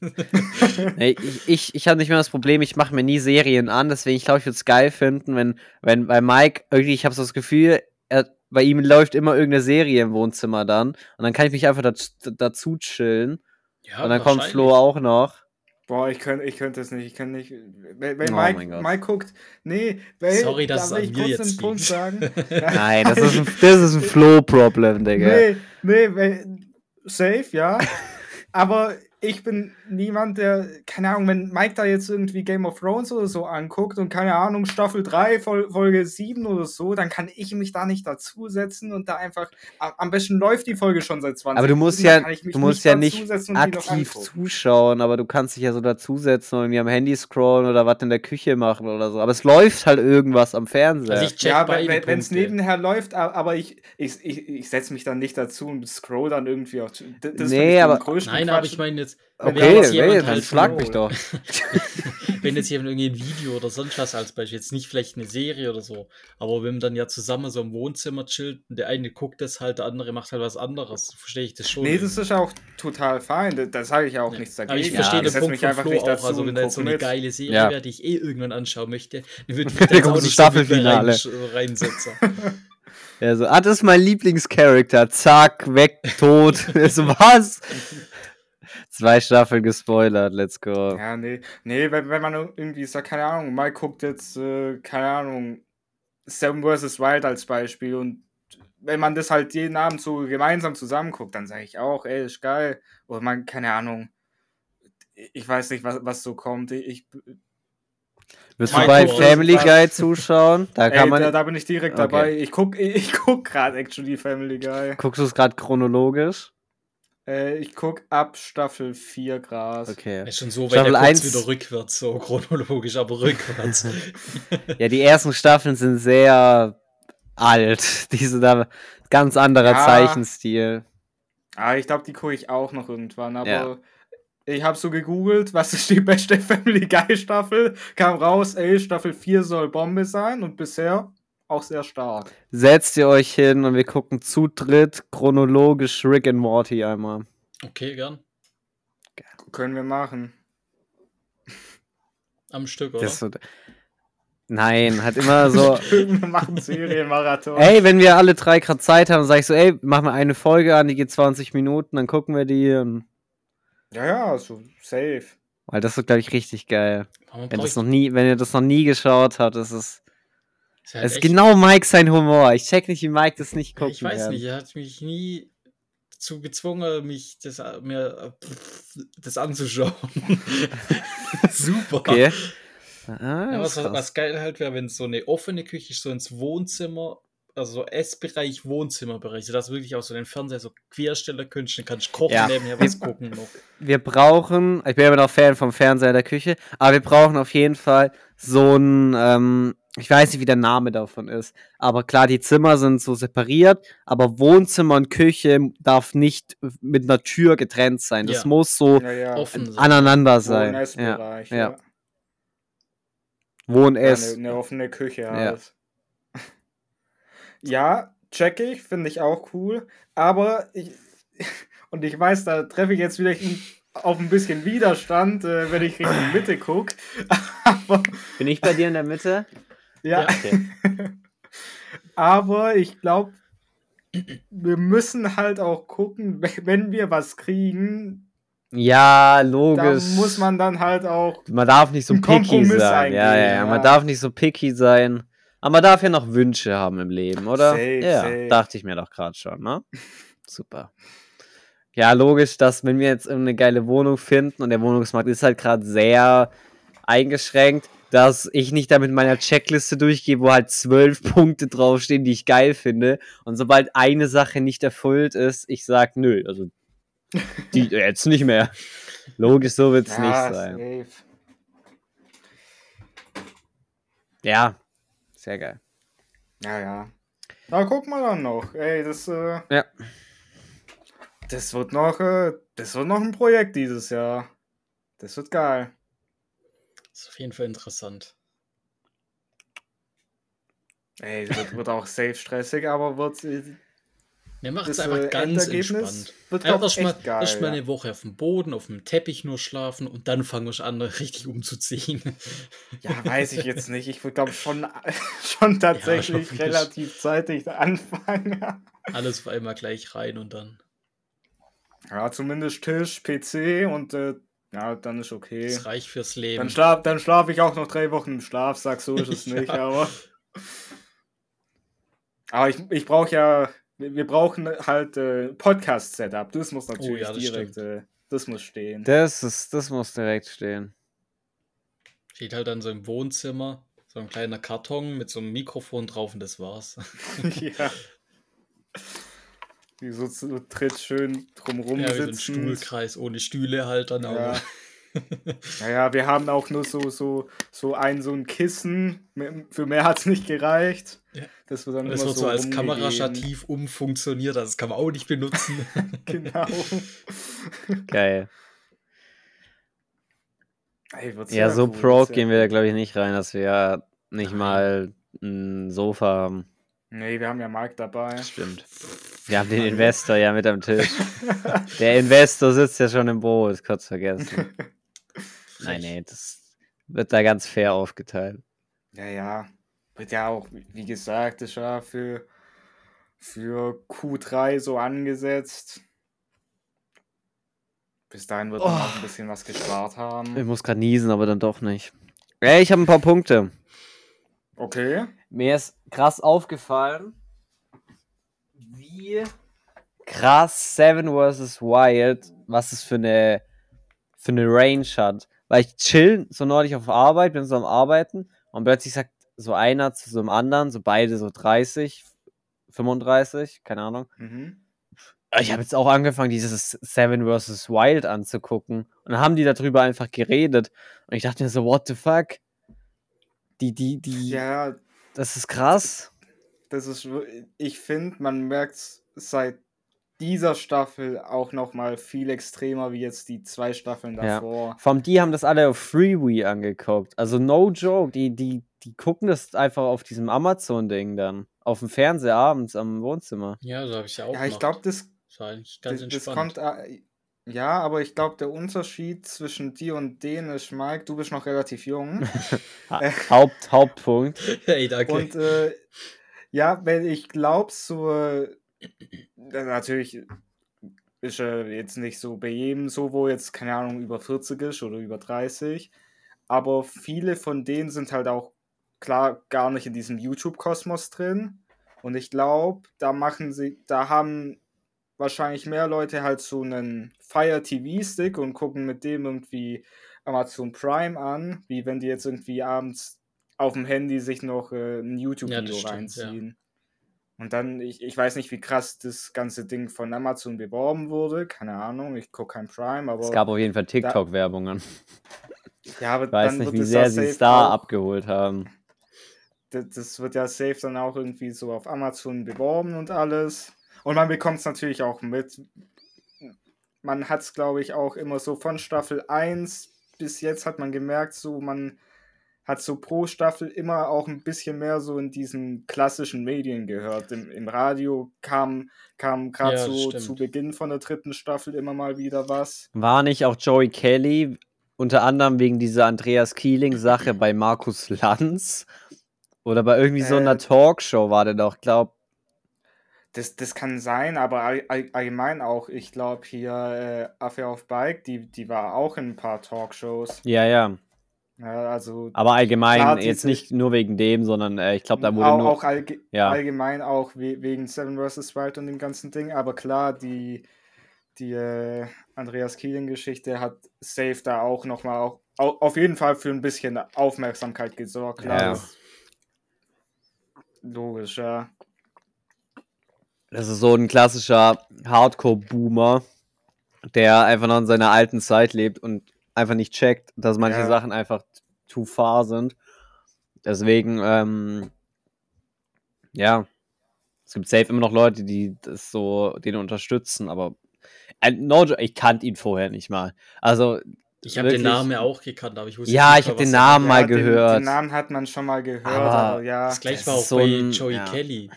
nee, ich ich, ich habe nicht mehr das Problem, ich mache mir nie Serien an. Deswegen, ich glaube, ich würde es geil finden, wenn, wenn bei Mike irgendwie, ich habe so das Gefühl, er, bei ihm läuft immer irgendeine Serie im Wohnzimmer dann. Und dann kann ich mich einfach dazu, dazu chillen. Ja, und dann kommt Flo auch noch. Boah, ich könnte ich könnt das nicht. Ich kann nicht. Wenn, wenn oh Mike, Mike guckt. Nee, weil, Sorry, dass es ich kurz jetzt Punkt sagen. Nein, das ist ein, das ist ein Flow-Problem, Digga. Nee, nee, safe, ja. Aber ich bin niemand, der, keine Ahnung, wenn Mike da jetzt irgendwie Game of Thrones oder so anguckt und keine Ahnung, Staffel 3, Folge 7 oder so, dann kann ich mich da nicht dazusetzen und da einfach, am besten läuft die Folge schon seit 20 Aber du musst Minuten, ja, du musst nicht ja nicht aktiv zuschauen, aber du kannst dich ja so dazusetzen und irgendwie am Handy scrollen oder was in der Küche machen oder so. Aber es läuft halt irgendwas am Fernseher. Also ich check ja, wenn es nebenher läuft, aber ich, ich, ich, ich setze mich dann nicht dazu und scroll dann irgendwie auf. Das nee, aber. Nein, aber ich meine jetzt Okay, okay dann halt schlag mich doch. wenn jetzt jemand irgendwie ein Video oder sonst was als Beispiel, jetzt nicht vielleicht eine Serie oder so, aber wenn man dann ja zusammen so im Wohnzimmer chillt und der eine guckt das halt, der andere macht halt was anderes, verstehe ich das schon. Nee, das ist auch total fein, da sage ich auch ja. nichts dagegen. Aber ich verstehe ja, den Punkt von Flo auch, also wenn da jetzt so eine mit. geile Serie ja. wäre, die ich eh irgendwann anschauen möchte, dann würde ich mich da auch nicht Staffelfinale. so reinsetzen. Ja, so, ah, das ist mein Lieblingscharakter. Zack, weg, tot. so, was? Zwei Staffeln gespoilert, let's go. Ja, nee, nee, wenn, wenn man irgendwie sagt, keine Ahnung, Mike guckt jetzt, äh, keine Ahnung, Seven vs. Wild als Beispiel und wenn man das halt jeden Abend so gemeinsam zusammen guckt, dann sage ich auch, ey, ist geil. Oder man, keine Ahnung, ich weiß nicht, was, was so kommt. Ich, Willst du bei Family Guy zuschauen? Da, kann Ey, man... da, da bin ich direkt okay. dabei. Ich guck, ich guck gerade actually Family Guy. Guckst du es gerade chronologisch? Äh, ich guck ab Staffel 4 Gras. Okay. Ist schon so, Staffel 1 wieder rückwärts, so chronologisch, aber rückwärts. ja, die ersten Staffeln sind sehr alt. Die sind da ganz anderer ja. Zeichenstil. Ah, ich glaube, die gucke ich auch noch irgendwann, aber ja. ich habe so gegoogelt, was ist die beste Family Guy Staffel? Kam raus, ey, Staffel 4 soll Bombe sein und bisher auch sehr stark. Setzt ihr euch hin und wir gucken zu dritt chronologisch Rick and Morty einmal. Okay, gern. Können wir machen. Am Stück, oder? So, nein, hat immer so. wir machen Serienmarathon. Ey, wenn wir alle drei gerade Zeit haben, sag ich so, ey, machen wir eine Folge an, die geht 20 Minuten, dann gucken wir die. Und... Ja, ja, so safe. Weil das ist, glaube ich, richtig geil. Wenn, das noch nie, wenn ihr das noch nie geschaut habt, ist es. Ist halt das ist genau Mike sein Humor. Ich check nicht, wie Mike das nicht guckt. Ich weiß kann. nicht, er hat mich nie dazu gezwungen, mich das, mir das anzuschauen. Super. Okay. Ah, ja, was, was, geil halt wäre, wenn es so eine offene Küche so ins Wohnzimmer, also Essbereich, Wohnzimmerbereich, dass wirklich auch so den Fernseher so quersteller könntest, dann kannst du kochen, ja. nebenher was gucken noch. Wir brauchen, ich bin immer noch Fan vom Fernseher in der Küche, aber wir brauchen auf jeden Fall so ein, ähm, ich weiß nicht, wie der Name davon ist, aber klar, die Zimmer sind so separiert, aber Wohnzimmer und Küche darf nicht mit einer Tür getrennt sein. Das ja. muss so ja, ja. aneinander sein. Ja, ja. Wohn-Ess. Eine, eine, offene Küche halt. Ja, check ich, finde ich auch cool, aber ich, und ich weiß, da treffe ich jetzt wieder auf ein bisschen Widerstand, äh, wenn ich Richtung Mitte gucke. Bin ich bei dir in der Mitte? Ja. ja okay. Aber ich glaube, wir müssen halt auch gucken, wenn wir was kriegen. Ja, logisch. Da muss man dann halt auch. Man darf nicht so picky sein. Ja, ja, ja, man darf nicht so picky sein. Aber man darf ja noch Wünsche haben im Leben, oder? Safe, ja, safe. dachte ich mir doch gerade schon, ne? Super. Ja, logisch, dass wenn wir jetzt eine geile Wohnung finden und der Wohnungsmarkt ist halt gerade sehr eingeschränkt, dass ich nicht da mit meiner Checkliste durchgehe, wo halt zwölf Punkte draufstehen, die ich geil finde. Und sobald eine Sache nicht erfüllt ist, ich sag, nö, also die jetzt nicht mehr. Logisch, so wird es ja, nicht sein. Safe. Ja, sehr geil. Ja, ja. Na, guck mal dann noch. Ey, das, äh, ja. Das wird noch, äh, das wird noch ein Projekt dieses Jahr. Das wird geil. Das ist auf jeden Fall interessant. Ey, wird, wird auch safe stressig, aber wird. Mir macht es einfach äh, ganz entspannt. Wird ja, erstmal erst mal eine Woche auf dem Boden, auf dem Teppich nur schlafen und dann fange ich an, richtig umzuziehen. Ja, weiß ich jetzt nicht. Ich würde glaube schon, schon tatsächlich ja, relativ zeitig anfangen. Alles war immer gleich rein und dann. Ja, zumindest Tisch, PC und äh, ja, dann ist okay. Das reicht fürs Leben. Dann schlafe dann schlaf ich auch noch drei Wochen im Schlafsack, so ist es nicht, aber. Aber ich, ich brauche ja, wir brauchen halt äh, Podcast-Setup. Das muss natürlich oh, ja, das direkt, äh, das muss stehen. Das, ist, das muss direkt stehen. Steht halt dann so im Wohnzimmer, so ein kleiner Karton mit so einem Mikrofon drauf und das war's. ja. Die so zu dritt schön drumrum ja, sitzen. So ein Stuhlkreis ohne Stühle halt dann ja. auch. Naja, wir haben auch nur so, so, so ein, so ein Kissen. Für mehr hat es nicht gereicht. Ja. Das wird dann das immer wird so, so als Kamerastativ umfunktioniert, das kann man auch nicht benutzen. genau. Geil. Ey, ja, so pro gehen wir da, glaube ich, nicht rein, dass wir ja nicht mal ein Sofa haben. Nee, wir haben ja Marc dabei. Stimmt. Wir haben den Investor ja mit am Tisch. Der Investor sitzt ja schon im Boot, kurz vergessen. Nein, nee, das wird da ganz fair aufgeteilt. Ja, ja. Wird ja auch, wie gesagt, ist ja für, für Q3 so angesetzt. Bis dahin wird oh. man auch ein bisschen was gespart haben. Ich muss gerade niesen, aber dann doch nicht. Ey, ich habe ein paar Punkte. Okay. Mir ist krass aufgefallen, wie krass Seven vs. Wild, was es für eine, für eine Range hat. Weil ich chill so neulich auf Arbeit, bin so am Arbeiten und plötzlich sagt so einer zu so einem anderen, so beide so 30, 35, keine Ahnung. Mhm. Ich habe jetzt auch angefangen, dieses Seven vs. Wild anzugucken. Und dann haben die darüber einfach geredet. Und ich dachte mir so, what the fuck? Die, die, die. Ja. Das ist krass. Das ist, ich finde, man merkt seit dieser Staffel auch noch mal viel extremer wie jetzt die zwei Staffeln davor. Ja. Vom die haben das alle auf Freewee angeguckt. Also no joke, die die die gucken das einfach auf diesem Amazon Ding dann auf dem Fernseher abends am Wohnzimmer. Ja, so habe ich ja auch. Ja, ich glaube, das, das das, das kommt äh, ja, aber ich glaube, der Unterschied zwischen dir und denen ist, Mike, du bist noch relativ jung. Haupt, Hauptpunkt. Hey, danke. Und äh, ja, wenn ich glaube, so äh, natürlich ist er jetzt nicht so bei jedem so, wo jetzt, keine Ahnung, über 40 ist oder über 30. Aber viele von denen sind halt auch klar gar nicht in diesem YouTube-Kosmos drin. Und ich glaube, da machen sie, da haben wahrscheinlich mehr Leute halt so einen Fire TV-Stick und gucken mit dem irgendwie Amazon Prime an, wie wenn die jetzt irgendwie abends auf dem Handy sich noch äh, ein YouTube-Video ja, reinziehen. Ja. Und dann, ich, ich weiß nicht, wie krass das ganze Ding von Amazon beworben wurde. Keine Ahnung, ich gucke kein Prime, aber. Es gab auf jeden Fall TikTok-Werbungen. Ja, aber ich weiß nicht, wie sehr sie es da abgeholt haben. Das, das, wird ja safe dann auch irgendwie so auf Amazon beworben und alles. Und man bekommt es natürlich auch mit. Man hat es, glaube ich, auch immer so von Staffel 1 bis jetzt hat man gemerkt, so man hat so pro Staffel immer auch ein bisschen mehr so in diesen klassischen Medien gehört. Im, im Radio kam, kam gerade ja, so stimmt. zu Beginn von der dritten Staffel immer mal wieder was. War nicht auch Joey Kelly unter anderem wegen dieser Andreas Keeling-Sache bei Markus Lanz? Oder bei irgendwie so einer äh, Talkshow war der doch, glaub. Das, das kann sein, aber all, allgemein auch, ich glaube hier äh, Affe auf Bike, die, die war auch in ein paar Talkshows. Ja, ja. Ja, also aber allgemein, jetzt nicht nur wegen dem, sondern äh, ich glaube, da wurde auch, nur. Auch allge ja. allgemein auch we wegen Seven vs. Wild und dem ganzen Ding. Aber klar, die, die äh, Andreas Kielen-Geschichte hat Safe da auch nochmal auch, auch auf jeden Fall für ein bisschen Aufmerksamkeit gesorgt. Klar, ja. logisch, ja. Das ist so ein klassischer Hardcore-Boomer, der einfach noch in seiner alten Zeit lebt und einfach nicht checkt, dass manche ja. Sachen einfach too far sind. Deswegen, ähm, ja, es gibt safe immer noch Leute, die das so, den unterstützen, aber äh, no, ich kannte ihn vorher nicht mal. Also, ich habe den Namen ja auch gekannt, aber ich wusste ja, nicht, ich habe den Namen mal gehört. Den, den, Namen hat man schon mal gehört, aber, aber ja. Das gleiche war auch so bei Joey ja. Kelly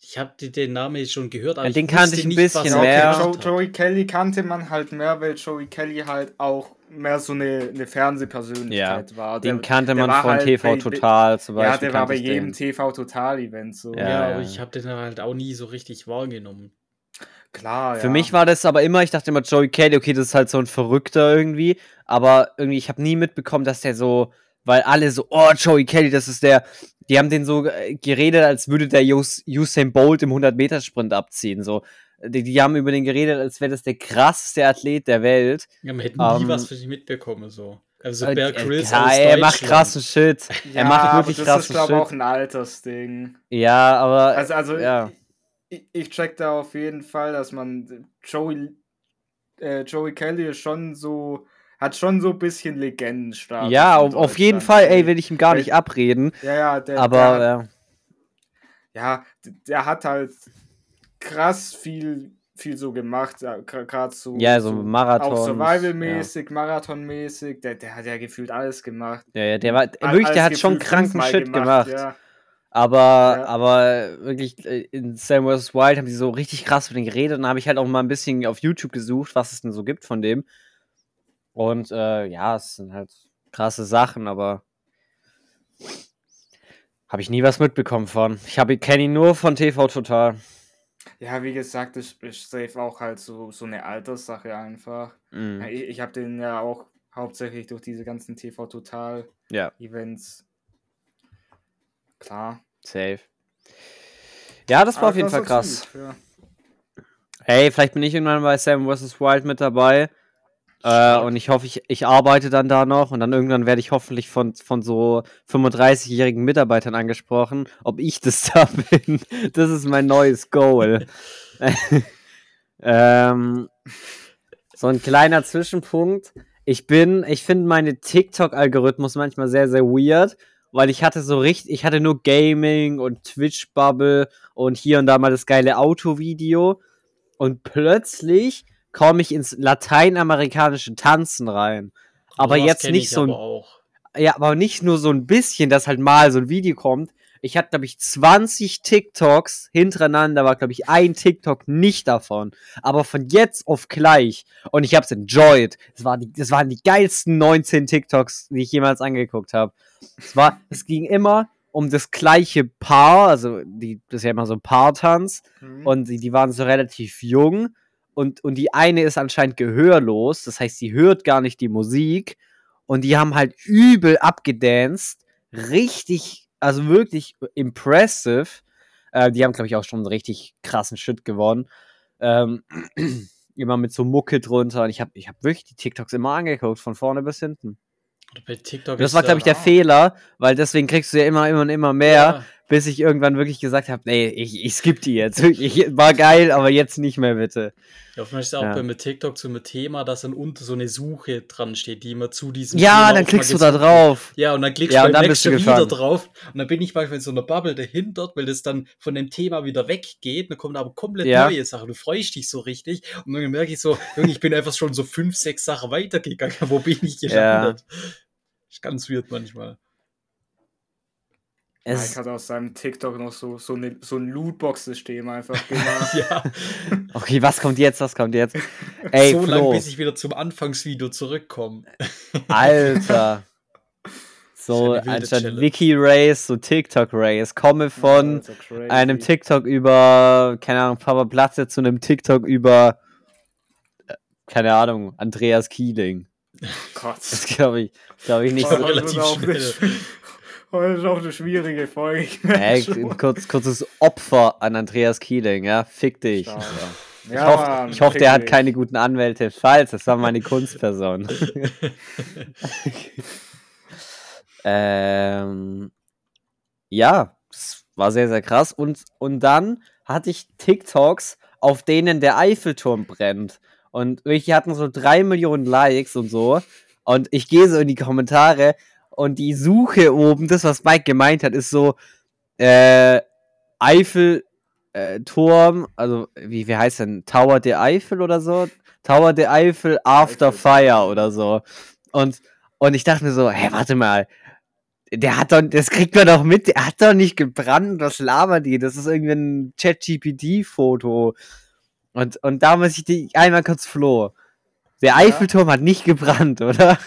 ich habe den Namen schon gehört, aber ja, den kannte ich ein bisschen mehr. Okay, Joey Kelly kannte man halt mehr, weil Joey Kelly halt auch mehr so eine, eine Fernsehpersönlichkeit ja, war. Den der, kannte man von halt TV Total zum Beispiel. Ja, der war bei jedem TV Total Event so. Ja, ja aber ich habe den halt auch nie so richtig wahrgenommen. Klar, Für mich war das aber immer, ich dachte immer, Joey Kelly, okay, das ist halt so ein Verrückter irgendwie, aber irgendwie, ich habe nie mitbekommen, dass der so, weil alle so, oh, Joey Kelly, das ist der, die haben den so äh, geredet, als würde der Us Usain Bolt im 100-Meter-Sprint abziehen. So. Die, die, haben über den geredet, als wäre das der krasseste Athlet der Welt. Ja, man hätte nie um, ähm, was für sich mitbekommen, so. Also Bear Grylls ja, er macht krassen Shit. Ja, er macht wirklich krassen Shit. Das ist, glaube ich, auch ein Altersding. Ja, aber. Also, also ja. ich, ich check da auf jeden Fall, dass man Joey, äh, Joey Kelly ist schon so hat schon so ein bisschen Legendenstatus. Ja, auf, jeden Fall, ey, will ich ihm gar nicht abreden. Ja, ja, der, aber der, ja. ja, der hat halt krass viel viel so gemacht, gerade so, ja, so, Marathon. Auch Survival-mäßig, ja. Marathon-mäßig, der, der hat ja gefühlt alles gemacht. Ja, ja, der war, wirklich, der hat schon kranken Shit gemacht. gemacht. Ja. Aber, ja. aber wirklich äh, in Sam vs. Wild haben sie so richtig krass mit den geredet und dann habe ich halt auch mal ein bisschen auf YouTube gesucht, was es denn so gibt von dem. Und äh, ja, es sind halt krasse Sachen, aber habe ich nie was mitbekommen von. Ich kenne ihn nur von TV Total. Ja, wie gesagt, ich, ich safe auch halt so, so eine Alterssache einfach. Mm. Ich, ich habe den ja auch hauptsächlich durch diese ganzen TV Total ja. Events. Klar. Safe. Ja, das war Aber auf jeden Fall krass. Ja. Hey, vielleicht bin ich irgendwann bei Sam vs. Wild mit dabei. Äh, und ich hoffe, ich, ich arbeite dann da noch und dann irgendwann werde ich hoffentlich von, von so 35-jährigen Mitarbeitern angesprochen, ob ich das da bin. Das ist mein neues Goal. ähm, so ein kleiner Zwischenpunkt. Ich bin, ich finde meine TikTok-Algorithmus manchmal sehr, sehr weird, weil ich hatte so richtig, ich hatte nur Gaming und Twitch-Bubble und hier und da mal das geile Auto-Video und plötzlich komme ich ins lateinamerikanische Tanzen rein. Aber oh, jetzt nicht so ein, Ja, aber nicht nur so ein bisschen, dass halt mal so ein Video kommt. Ich hatte, glaube ich, 20 TikToks hintereinander, war, glaube ich, ein TikTok nicht davon. Aber von jetzt auf gleich. Und ich habe es enjoyed. Es, war die, das waren die geilsten 19 TikToks, die ich jemals angeguckt habe. Es war, es ging immer um das gleiche Paar, also die, das ist ja immer so ein Paartanz. Mhm. Und die, die waren so relativ jung und, und die eine ist anscheinend gehörlos, das heißt, sie hört gar nicht die Musik und die haben halt übel abgedanced, richtig, also wirklich impressive. Äh, die haben, glaube ich, auch schon einen richtig krassen Shit gewonnen. Ähm, immer mit so Mucke drunter und ich habe ich hab wirklich die TikToks immer angeguckt, von vorne bis hinten. Bei TikTok das war, glaube ich, der Fehler, weil deswegen kriegst du ja immer, immer und immer mehr, ja. Bis ich irgendwann wirklich gesagt habe, nee, ich, ich skippe die jetzt. Ich, war geil, aber jetzt nicht mehr, bitte. Ja, vielleicht ist auch ja. bei TikTok zu einem Thema, dass dann unten so eine Suche dran steht, die immer zu diesem Ja, Thema dann klickst du da drauf. Ja, und dann klickst ja, du beim nächsten wieder drauf. Und dann bin ich manchmal in so einer Bubble dahinter, weil das dann von dem Thema wieder weggeht. Dann kommen aber komplett ja. neue Sachen. Du freust dich so richtig. Und dann merke ich so, ich bin einfach schon so fünf, sechs Sachen weitergegangen. Wo bin ich gelandet? Ja. Ist ganz weird manchmal. Es Mike hat aus seinem TikTok noch so, so, eine, so ein Lootbox-System einfach gemacht. ja. Okay, was kommt jetzt? Was kommt jetzt? Ey, so lange, bis ich wieder zum Anfangsvideo zurückkomme. Alter. So, anstatt Wiki Race, so TikTok Race. Komme von ja, einem TikTok über, keine Ahnung, Papa Platze zu einem TikTok über, äh, keine Ahnung, Andreas Kieling. Gott. Das glaube ich, glaube ich nicht so relativ schnell. Heute ist auch eine schwierige Folge. Hey, kurz, kurzes Opfer an Andreas Kieling, ja? Fick dich. Ja. Ich, ja, hoffe, Mann, ich hoffe, der hat keine guten Anwälte. Falls, das war meine Kunstperson. ähm, ja, das war sehr, sehr krass. Und, und dann hatte ich TikToks, auf denen der Eiffelturm brennt. Und wir hatten so drei Millionen Likes und so. Und ich gehe so in die Kommentare und die Suche oben, das, was Mike gemeint hat, ist so äh, Eiffelturm, äh, also wie, wie heißt denn? Tower de Eiffel oder so? Tower de Eiffel After Eiffel. Fire oder so. Und, und ich dachte mir so, hä, warte mal, der hat doch, das kriegt man doch mit, der hat doch nicht gebrannt, was labert die? Das ist irgendwie ein Chat-GPT-Foto. Und, und da muss ich die einmal kurz floh. Der ja. Eiffelturm hat nicht gebrannt, oder?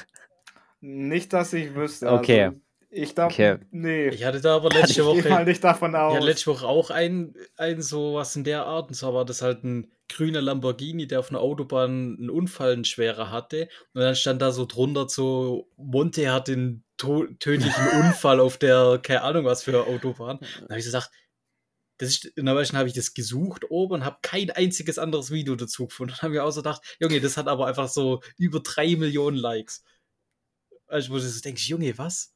Nicht, dass ich wüsste. Okay. Also, ich dachte, okay. nee. Ich hatte da aber letzte Woche. Ich mal nicht davon aus. Ja, letzte Woche auch ein, ein sowas in der Art. Und zwar war das halt ein grüner Lamborghini, der auf einer Autobahn einen Unfall, einen schwerer hatte. Und dann stand da so drunter so, Monte hat den tödlichen Unfall auf der, keine Ahnung was für Autobahn. Dann habe ich gesagt, das ist, in der Weile habe ich das gesucht oben und habe kein einziges anderes Video dazu gefunden. Und habe mir auch so gedacht, Junge, das hat aber einfach so über drei Millionen Likes. Also, wo du so denkst, Junge, was?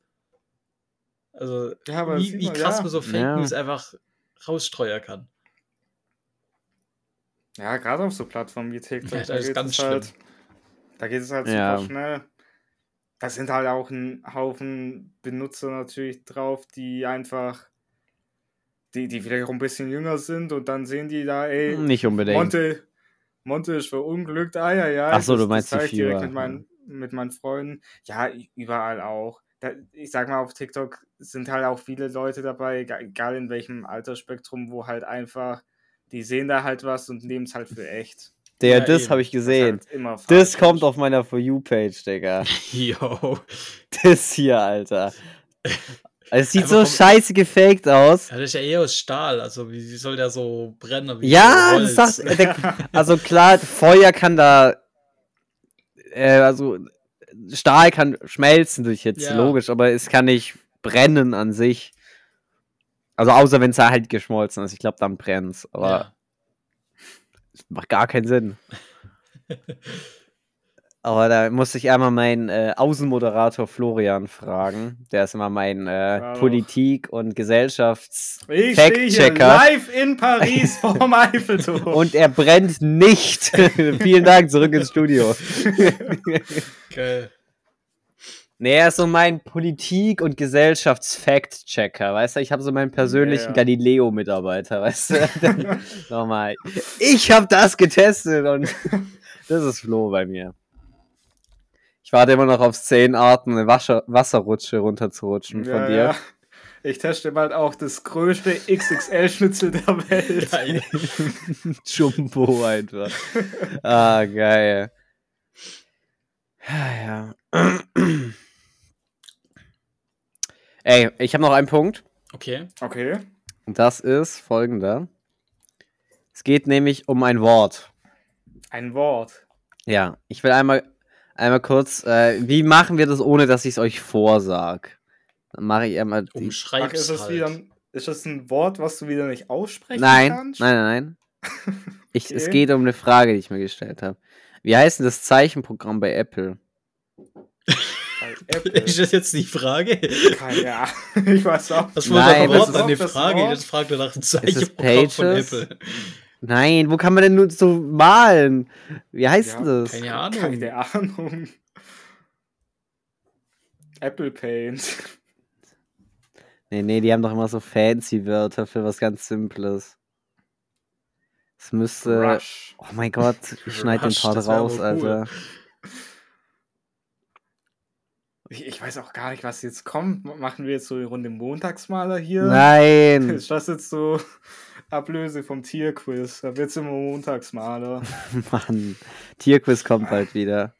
Also, ja, wie, wie, krass ja. man so Fake News einfach rausstreuen kann. Ja, gerade auf so Plattformen wie TikTok. Ja, da ist ganz schlimm. Halt, da geht es halt ja. super schnell. Da sind halt auch ein Haufen Benutzer natürlich drauf, die einfach, die, die vielleicht auch ein bisschen jünger sind und dann sehen die da, ey, nicht unbedingt. Monte, Monte ist verunglückt, ah ja, ja. Achso, du meinst die Viewer. Mit meinen, mit meinen Freunden. Ja, überall auch. Da, ich sag mal, auf TikTok sind halt auch viele Leute dabei, egal in welchem Altersspektrum, wo halt einfach, die sehen da halt was und nehmen es halt für echt. Der, ja, das habe ich gesehen. Das, halt das kommt auf meiner For You-Page, Digga. Yo. Das hier, Alter. Also, es sieht Einfach so scheiße gefaked aus. Ja, das ist ja eher aus Stahl. Also, wie, soll der so brennen? ja, das sagt, der, also klar, Feuer kann da äh, also Stahl kann schmelzen durch Hitze, ja. logisch, aber es kann nicht brennen an sich. Also außer wenn es halt geschmolzen ist. Ich glaube, dann brennt es. Aber ja. macht gar keinen Sinn. Aber da muss ich einmal meinen äh, Außenmoderator Florian fragen. Der ist immer mein äh, Politik- und Gesellschafts-Fact-Checker. live in Paris vorm Eiffelturm. und er brennt nicht. Vielen Dank, zurück ins Studio. Geil. Nee, er ist so mein Politik- und Gesellschafts-Fact-Checker, weißt du? Ich habe so meinen persönlichen ja, ja. Galileo-Mitarbeiter, weißt du? Nochmal. Ich habe das getestet und das ist Flo bei mir. Ich warte immer noch auf zehn Arten, eine Wasser Wasserrutsche runterzurutschen ja, von dir. Ja. Ich teste bald auch das größte XXL-Schnitzel der Welt. Geil. Jumbo einfach. ah, geil. Ja. Ey, ich habe noch einen Punkt. Okay. Okay. Und das ist folgender. Es geht nämlich um ein Wort. Ein Wort. Ja, ich will einmal einmal kurz, äh, wie machen wir das, ohne dass ich es euch vorsag? Dann mache ich einmal. Die Umschreib's ist, das halt. wieder, ist das ein Wort, was du wieder nicht aussprechen nein, kannst? Nein, nein, nein. Ich, okay. Es geht um eine Frage, die ich mir gestellt habe. Wie heißt denn das Zeichenprogramm bei Apple? Apple. Ist das jetzt die Frage? Keine Ahnung. Ich weiß auch. Das war doch überhaupt eine Frage. Jetzt fragt er nach dem Zeichenprogramm von Apple. Nein, wo kann man denn nur so malen? Wie heißt ja, das? Keine Ahnung. Keine Ahnung. Apple Paint. Nee, nee, die haben doch immer so fancy Wörter für was ganz Simples. Es müsste. Rush. Oh mein Gott, ich schneide den Part raus, cool. Alter. Ich, ich, weiß auch gar nicht, was jetzt kommt. Machen wir jetzt so eine Runde Montagsmaler hier? Nein! Ist das jetzt so. Ablöse vom Tierquiz. Da wird's immer Montagsmaler. Mann, Tierquiz kommt bald wieder.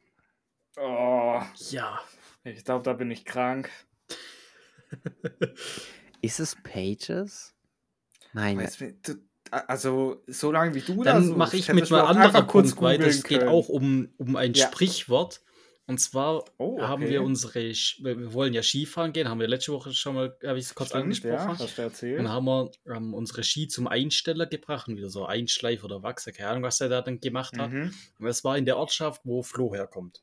Oh. Ja. Ich glaube, da bin ich krank. Ist es Pages? Nein. Weißt du, also, so lange wie du Dann mache ich mit einem anderen Punkt weiter. Es geht auch um, um ein ja. Sprichwort. Und zwar oh, okay. haben wir unsere, wir wollen ja Skifahren gehen, haben wir letzte Woche schon mal, habe ich es kurz Stimmt, angesprochen. Ja, hast du erzählt. Und haben wir ähm, unsere Ski zum Einsteller gebracht, wieder so Einschleif oder Wachser, keine Ahnung, was er da dann gemacht hat. Mhm. Und das war in der Ortschaft, wo Flo herkommt.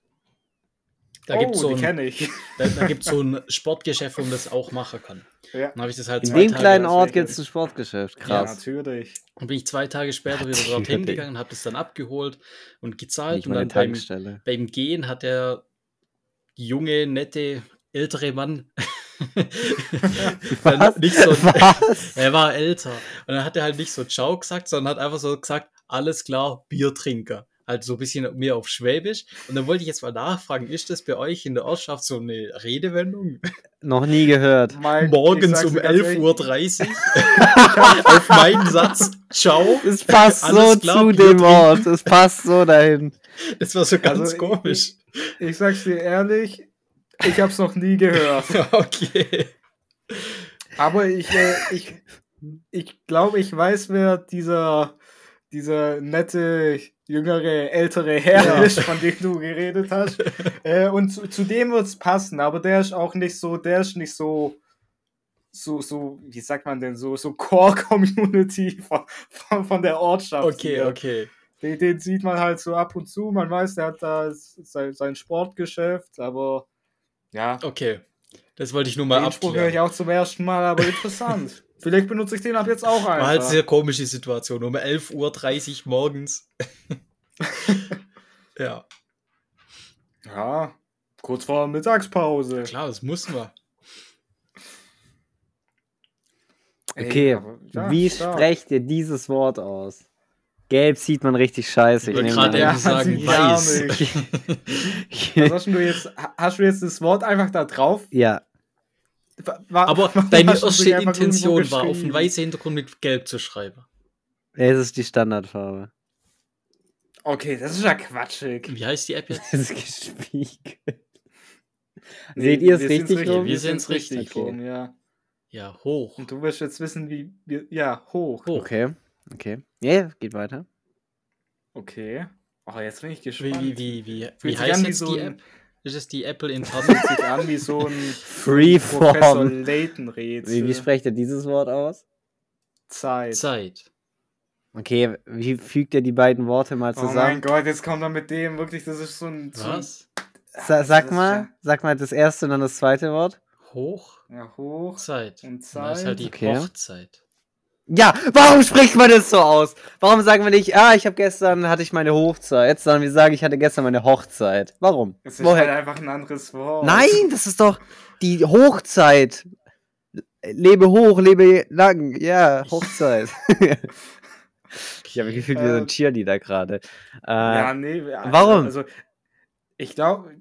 Da oh, gibt so ein, ich. Da, da gibt so ein Sportgeschäft, wo man das auch machen kann. Ja. Dann ich das halt In dem Tage kleinen Ort gibt es ein Sportgeschäft, krass. Ja, natürlich. Dann bin ich zwei Tage später wieder dorthin gegangen, habe das dann abgeholt und gezahlt. und dann beim, beim Gehen hat der junge, nette, ältere Mann nicht so, Was? er war älter. Und dann hat er halt nicht so Ciao gesagt, sondern hat einfach so gesagt, alles klar, Biertrinker halt so ein bisschen mehr auf Schwäbisch. Und dann wollte ich jetzt mal nachfragen, ist das bei euch in der Ortschaft so eine Redewendung? Noch nie gehört. Mein, Morgens um 11.30 Uhr auf meinen Satz, ciao. Es passt so klar, zu dem Wort, es passt so dahin. Das war so ganz also, komisch. Ich, ich sag's dir ehrlich, ich hab's noch nie gehört. okay. Aber ich, äh, ich, ich glaube, ich weiß, wer dieser, dieser nette jüngere, ältere Herr ja. ist, von dem du geredet hast. äh, und zu, zu dem wird es passen, aber der ist auch nicht so, der ist nicht so, so, so, wie sagt man denn, so, so Core-Community von, von, von, der Ortschaft. Okay, hier. okay. Den, den, sieht man halt so ab und zu, man weiß, der hat da sein, sein Sportgeschäft, aber ja. Okay, das wollte ich nur mal abklären. Den Spruch höre ich auch zum ersten Mal, aber interessant. Vielleicht benutze ich den ab jetzt auch einfach. War halt sehr komische Situation. Um 11.30 Uhr morgens. ja. Ja, kurz vor Mittagspause. Klar, das muss man. Okay, Ey, ja, wie klar. sprecht ihr dieses Wort aus? Gelb sieht man richtig scheiße. Ich wollte gerade ja, sagen, weiß. Was hast du jetzt? Hast du jetzt das Wort einfach da drauf? Ja. War, Aber deine erste Intention war, auf einen weißen Hintergrund mit Gelb zu schreiben. Es ist die Standardfarbe. Okay, das ist ja quatschig. Wie heißt die App jetzt? Das ist gespiegelt. Nee, Seht ihr es richtig, richtig rum? Wir sehen es richtig, richtig rum, ja. Ja, hoch. Und du wirst jetzt wissen, wie. wie ja, hoch. hoch. Okay, okay. Ja, yeah, geht weiter. Okay. Oh, jetzt bin ich gespannt. Wie, wie, wie, wie, wie heißt jetzt so die App? Ist es die Apple Intelligence? sich an wie so ein Freeform. Professor Layton-Rätsel. Wie, wie spricht er dieses Wort aus? Zeit. Zeit. Okay, wie fügt er die beiden Worte mal zusammen? Oh mein Gott, jetzt kommt er mit dem, wirklich, das ist so ein... Was? Sa sag mal, ja. sag mal das erste und dann das zweite Wort. Hoch. Ja, hoch. Zeit. Und Zeit. Das ist halt die okay. Hochzeit. Ja, warum spricht man das so aus? Warum sagen wir nicht, ah, ich habe gestern, hatte ich meine Hochzeit, sondern wir sagen, ich hatte gestern meine Hochzeit. Warum? Das ist Woher? halt einfach ein anderes Wort. Nein, das ist doch die Hochzeit. Lebe hoch, lebe lang. Ja, Hochzeit. ich habe gefühlt, wir sind Cheerleader gerade. Äh, ja, nee. Warum? Also, ich glaube,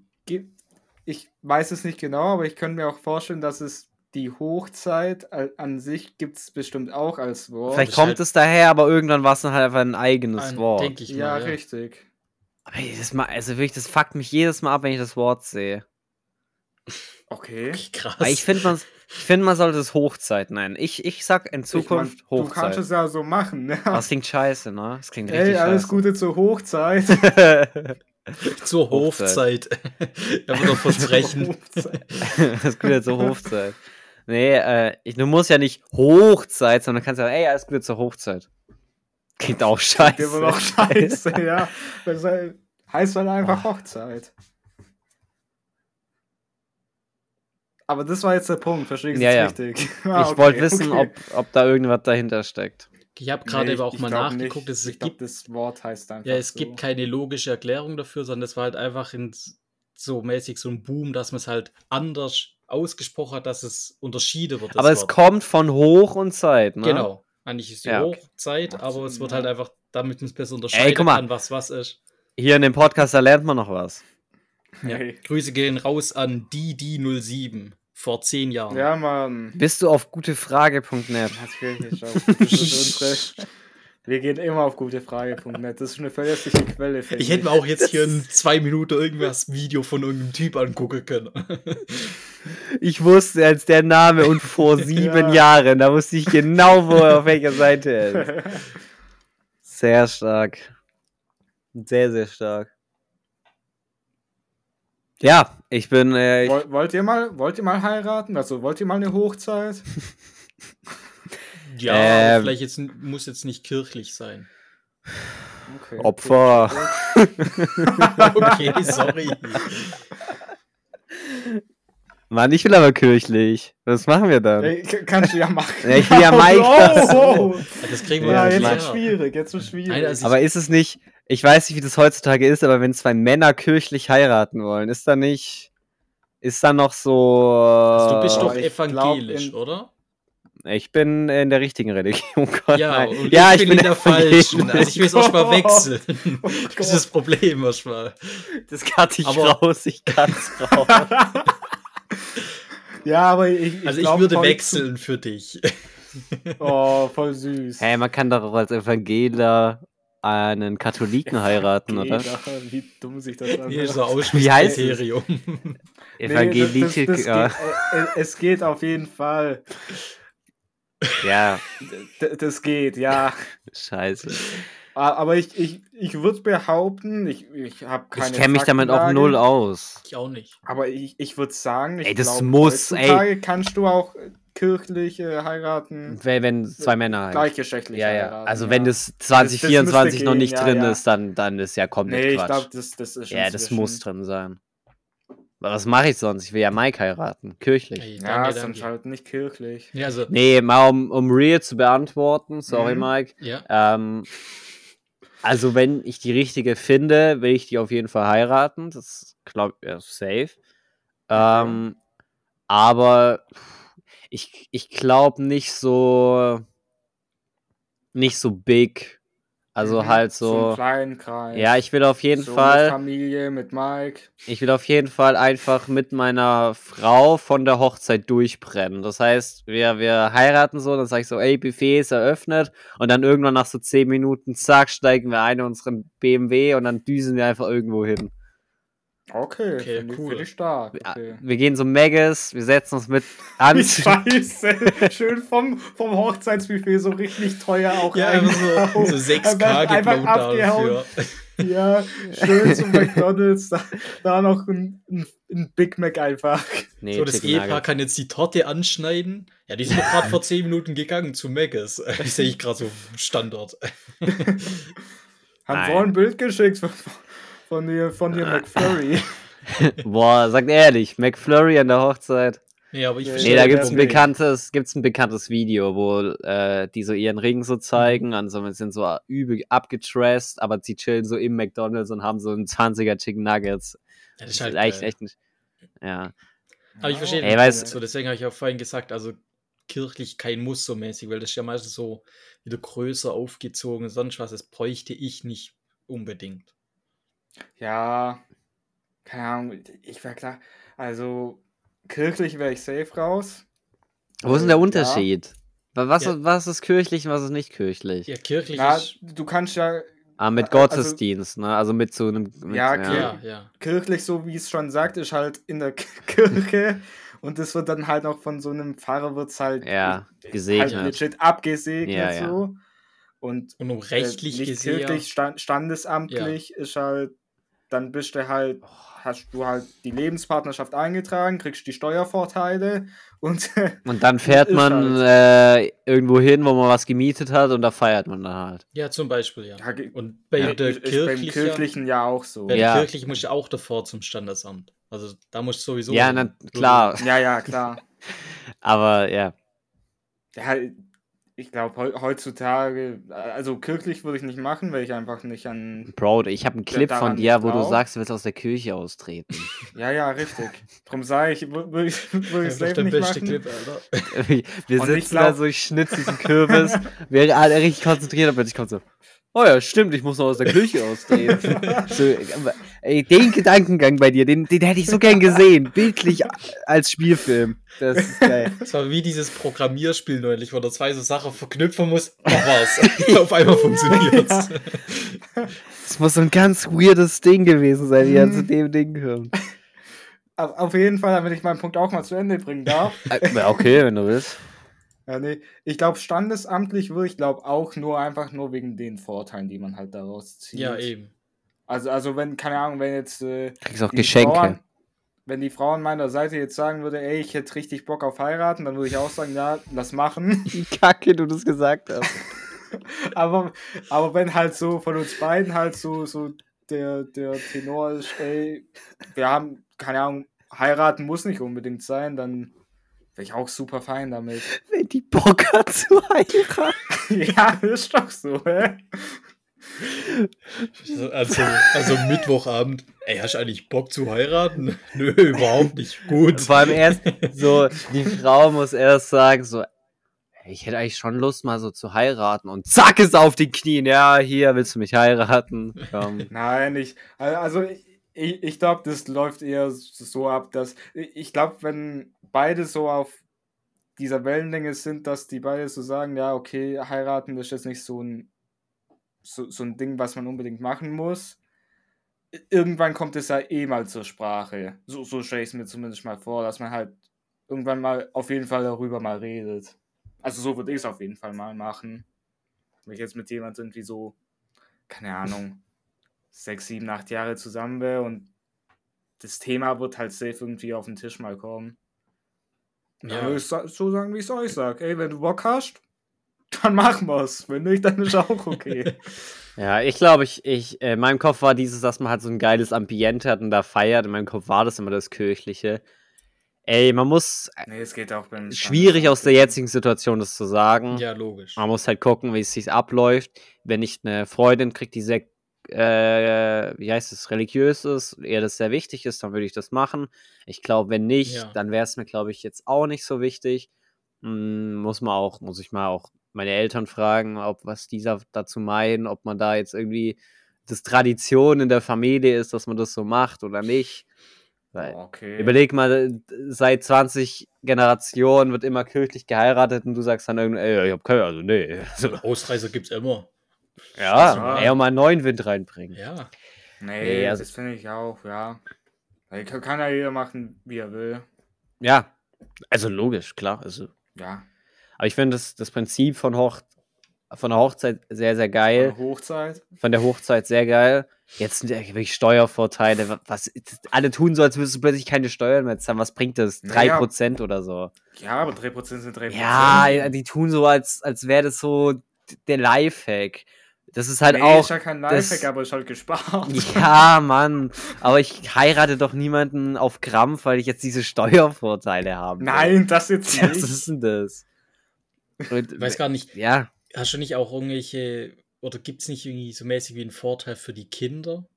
ich weiß es nicht genau, aber ich könnte mir auch vorstellen, dass es die Hochzeit an sich gibt es bestimmt auch als Wort. Vielleicht kommt halt es daher, aber irgendwann war es dann halt einfach ein eigenes ein, Wort. Denke ich mal, ja, ja, richtig. Aber jedes Mal, also wirklich, das fuckt mich jedes Mal ab, wenn ich das Wort sehe. Okay. Krass. Aber ich finde, man, find, man sollte es Hochzeit nennen. Ich, ich sag in Zukunft ich mein, Hochzeit. Du kannst es ja so machen, ja. Das klingt scheiße, ne? Das klingt richtig Ey, alles scheiße. Gute zur Hochzeit. zur Hofzeit. Ich habe noch versprechen. das Gute zur Hofzeit. Nee, äh, ich, du musst ja nicht Hochzeit, sondern kannst ja, ey, alles Gute zur Hochzeit. Klingt auch scheiße. Klingt immer noch scheiße, ja. Das heißt halt einfach oh. Hochzeit. Aber das war jetzt der Punkt, verstehe ich ja, ja. richtig? Ah, ich okay, wollte wissen, okay. ob, ob da irgendwas dahinter steckt. Ich habe gerade nee, aber auch mal nachgeguckt. Es ich gibt, das Wort heißt einfach Ja, es so. gibt keine logische Erklärung dafür, sondern es war halt einfach in so mäßig so ein Boom, dass man es halt anders ausgesprochen hat, dass es Unterschiede wird. Aber es Wort. kommt von Hoch und Zeit, ne? Genau. Eigentlich ist die ja, okay. Hochzeit, Ach, aber es wird halt einfach, damit man es besser unterscheiden Ey, kann, was was ist. Hier in dem Podcast, da lernt man noch was. Ja. Hey. Grüße gehen raus an die die 07 vor zehn Jahren. Ja, Mann. Bist du auf gutefrage.net? Natürlich. Das ist unsere wir gehen immer auf gutefrage.net. Das ist eine verlässliche Quelle. Ich, ich hätte mir auch jetzt hier in zwei Minuten irgendwas Video von irgendeinem Typ angucken können. Ich wusste als der Name und vor sieben ja. Jahren, da wusste ich genau, wo er auf welcher Seite ist. Sehr stark. Sehr, sehr stark. Ja, ich bin. Äh, ich Woll, wollt, ihr mal, wollt ihr mal heiraten? Also wollt ihr mal eine Hochzeit? ja, ähm, aber vielleicht jetzt, muss jetzt nicht kirchlich sein. Okay, Opfer. okay, sorry. Mann, ich will aber kirchlich. Was machen wir dann? Ey, kannst du ja machen. Ja, ich will ja Mike. Oh, oh. Das kriegen wir ja, jetzt wird schwierig, jetzt wird schwierig. Nein, also aber ist es nicht, ich weiß nicht, wie das heutzutage ist, aber wenn zwei Männer kirchlich heiraten wollen, ist da nicht, ist da noch so. Also du bist doch evangelisch, glaub, oder? Ich bin in der richtigen Religion. Gott, ja, und ja, ich, bin, in der falschen. Also ich will es auch mal wechseln. Oh das ist das Problem manchmal. Das kann ich aber raus, ich kann es raus. ja, aber ich, ich Also ich würde wechseln für dich. oh, voll süß. Hey, man kann doch auch als Evangeler einen Katholiken heiraten, oder? Wie dumm sich das anhört. Hier ist so Ausschlusskriterium. Evangelitiker. Nee, das, das geht, äh, es geht auf jeden Fall. Ja. das geht, ja. Scheiße. Aber ich, ich, ich würde behaupten, ich, ich habe keine. Ich kenne mich damit auch null aus. Ich auch nicht. Aber ich, ich würde sagen, ich ey, das glaub, muss, ey. kannst du auch kirchlich äh, heiraten. Wenn, wenn zwei Männer halt. Gleichgeschlechtlich ja, ja. heiraten. Also ja. wenn das 2024 das, das noch nicht gehen, drin ja, ist, dann, dann ist ja komplett nee, Quatsch. ich glaube, das, das ist schon Ja, das muss drin sein. Was mache ich sonst? Ich will ja Mike heiraten. Kirchlich. Hey, ja, sonst halt nicht kirchlich. Ja, also nee, mal um, um real zu beantworten. Sorry, mhm. Mike. Ja. Ähm, also, wenn ich die richtige finde, will ich die auf jeden Fall heiraten. Das glaube ich ja, safe. Ähm, aber ich, ich glaube nicht so nicht so big also mhm. halt so. kleinen Kreis. Ja, ich will auf jeden so Fall. Mit Familie, mit Mike. Ich will auf jeden Fall einfach mit meiner Frau von der Hochzeit durchbrennen. Das heißt, wir, wir heiraten so, dann sag ich so, ey, Buffet ist eröffnet. Und dann irgendwann nach so 10 Minuten, zack, steigen wir ein in unseren BMW und dann düsen wir einfach irgendwo hin. Okay, okay finde cool. ich stark. Okay. Wir gehen so Megas, wir setzen uns mit an. Scheiße, schön vom, vom Hochzeitsbuffet so richtig teuer auch Ja, einfach so, so 6K gebaut dafür. Ja, schön zum McDonalds, da, da noch ein, ein, ein, Big Mac einfach. Nee, so, das Ehepaar kann jetzt die Torte anschneiden. Ja, die sind gerade vor 10 Minuten gegangen zu Megas. Das sehe ich gerade so Standort. Haben vorhin ein Bild geschickt von dir, von dir McFlurry. Boah, sagt ehrlich, McFlurry an der Hochzeit. Ja, aber ich Nee, da gibt's ein bekanntes, gibt's ein bekanntes Video, wo äh, die so ihren Ring so zeigen, also sind so übel abgetrasst, aber sie chillen so im McDonalds und haben so einen 20er Chicken Nuggets. Ja, das ist halt echt, echt nicht. Ja. Aber ich verstehe Ey, weiß, so, deswegen habe ich auch vorhin gesagt, also kirchlich kein Muss so mäßig, weil das ist ja meistens so wieder größer aufgezogen, sonst was, das bräuchte ich nicht unbedingt. Ja, keine Ahnung, ich wäre klar. Also, kirchlich wäre ich safe raus. Wo ist denn der Unterschied? Ja. Was, ja. was ist kirchlich und was ist nicht kirchlich? Ja, kirchlich Na, ist... Du kannst ja... Ah, mit also Gottesdienst, also, ne? Also mit so einem... Mit, ja, ja, ja, kirchlich, so wie es schon sagt, ist halt in der Kirche und das wird dann halt auch von so einem Pfarrer wird's halt... Ja, gesegnet. Halt legit abgesegnet ja, so. Und, und um rechtlich äh, gesehen, kirchlich, stand, standesamtlich ist halt dann bist du halt, hast du halt die Lebenspartnerschaft eingetragen, kriegst die Steuervorteile und. Und dann fährt man halt. äh, irgendwo hin, wo man was gemietet hat und da feiert man dann halt. Ja, zum Beispiel, ja. Und bei ja, der ist, kirchlichen, beim kirchlichen ja auch so. Bei der ja. kirchlichen muss ich auch davor zum Standesamt. Also da muss sowieso. Ja, na, klar. Ja, ja, klar. Aber ja. Ja, ich glaube, heutzutage, also kirchlich würde ich nicht machen, weil ich einfach nicht an. Bro, ich habe einen Clip von dir, wo du sagst, du willst aus der Kirche austreten. ja, ja, richtig. Darum sage ich, würde ich, würd ich safe nicht machen. Clip, Alter. Wir sitzen glaub... da so, ich schnitze diesen Kürbis, wäre alle richtig konzentriert, aber ich komme so. Oh ja, stimmt, ich muss noch aus der Küche austreten. so, ey, den Gedankengang bei dir, den, den hätte ich so gern gesehen. Bildlich als Spielfilm. Das ist geil. Das war wie dieses Programmierspiel neulich, wo du zwei so Sachen verknüpfen musst. Ach was. Auf einmal funktioniert ja. Das muss so ein ganz weirdes Ding gewesen sein, wie er zu dem Ding kommt. Auf jeden Fall, damit ich meinen Punkt auch mal zu Ende bringen darf. Äh, okay, wenn du willst. Ja, nee. Ich glaube, standesamtlich würde ich glaube auch nur einfach nur wegen den Vorteilen, die man halt daraus zieht. Ja, eben. Also, also wenn, keine Ahnung, wenn jetzt. Äh, Kriegst auch Geschenke. Bauern, wenn die Frau an meiner Seite jetzt sagen würde, ey, ich hätte richtig Bock auf heiraten, dann würde ich auch sagen, ja, lass machen. Wie kacke du das gesagt hast. aber, aber wenn halt so von uns beiden halt so, so der, der Tenor ist, ey, wir haben, keine Ahnung, heiraten muss nicht unbedingt sein, dann wäre ich auch super fein damit. Wenn die Bock hat zu heiraten. ja, ist doch so, hä? Also, also Mittwochabend. Ey, hast du eigentlich Bock zu heiraten? Nö, überhaupt nicht. Gut. Vor allem erst so, die Frau muss erst sagen, so, ich hätte eigentlich schon Lust, mal so zu heiraten. Und zack, ist auf den Knien. Ja, hier, willst du mich heiraten? Komm. Nein, ich, also ich, ich glaube, das läuft eher so ab, dass ich glaube, wenn beide so auf dieser Wellenlänge sind, dass die beide so sagen, ja, okay, heiraten ist jetzt nicht so ein, so, so ein Ding, was man unbedingt machen muss. Irgendwann kommt es ja eh mal zur Sprache. So, so stelle ich es mir zumindest mal vor, dass man halt irgendwann mal auf jeden Fall darüber mal redet. Also so würde ich es auf jeden Fall mal machen. Wenn ich jetzt mit jemandem irgendwie so, keine Ahnung, sechs, sieben, acht Jahre zusammen wäre und das Thema wird halt safe irgendwie auf den Tisch mal kommen. Ja. Dann würde ich so sagen, wie ich es euch sage. Ey, wenn du Bock hast, dann machen wir's. Wenn nicht, dann ist auch okay. ja, ich glaube, ich, ich, äh, in meinem Kopf war dieses, dass man halt so ein geiles Ambiente hat und da feiert. In meinem Kopf war das immer das Kirchliche. Ey, man muss. Äh, nee, es geht auch beim. Schwierig aus der jetzigen Situation das zu sagen. Ja, logisch. Man muss halt gucken, wie es sich abläuft. Wenn ich eine Freundin kriege, die sehr, äh, wie heißt es, religiös ist, eher das sehr wichtig ist, dann würde ich das machen. Ich glaube, wenn nicht, ja. dann wäre es mir, glaube ich, jetzt auch nicht so wichtig. Hm, muss man auch, muss ich mal auch meine Eltern fragen, ob was dieser dazu meinen, ob man da jetzt irgendwie das Tradition in der Familie ist, dass man das so macht oder nicht. Weil, okay. Überleg mal, seit 20 Generationen wird immer kirchlich geheiratet und du sagst dann irgendwie, ey, ich hab keine, also nee. Also, Ausreise gibt's immer. Ja, eher mal einen neuen Wind reinbringen. Ja. Nee, nee also, das finde ich auch, ja. Kann ja jeder machen, wie er will. Ja, also logisch, klar. Also. Ja. Aber ich finde das, das Prinzip von, Hoch, von der Hochzeit sehr, sehr geil. Von der Hochzeit? Von der Hochzeit sehr geil. Jetzt sind ja wirklich Steuervorteile. Was, alle tun so, als würdest du plötzlich keine Steuern mehr zahlen. Was bringt das? 3% naja. oder so. Ja, aber 3% sind 3%. Ja, die tun so, als, als wäre das so der Lifehack. Das ist halt nee, auch. Ist ja kein Lifehack, das, aber ist halt gespart. Ja, Mann. Aber ich heirate doch niemanden auf Krampf, weil ich jetzt diese Steuervorteile habe. Nein, das jetzt nicht. Was ist denn das? Ich weiß gar nicht. Ja. Hast du nicht auch irgendwelche oder gibt es nicht irgendwie so mäßig wie einen Vorteil für die Kinder?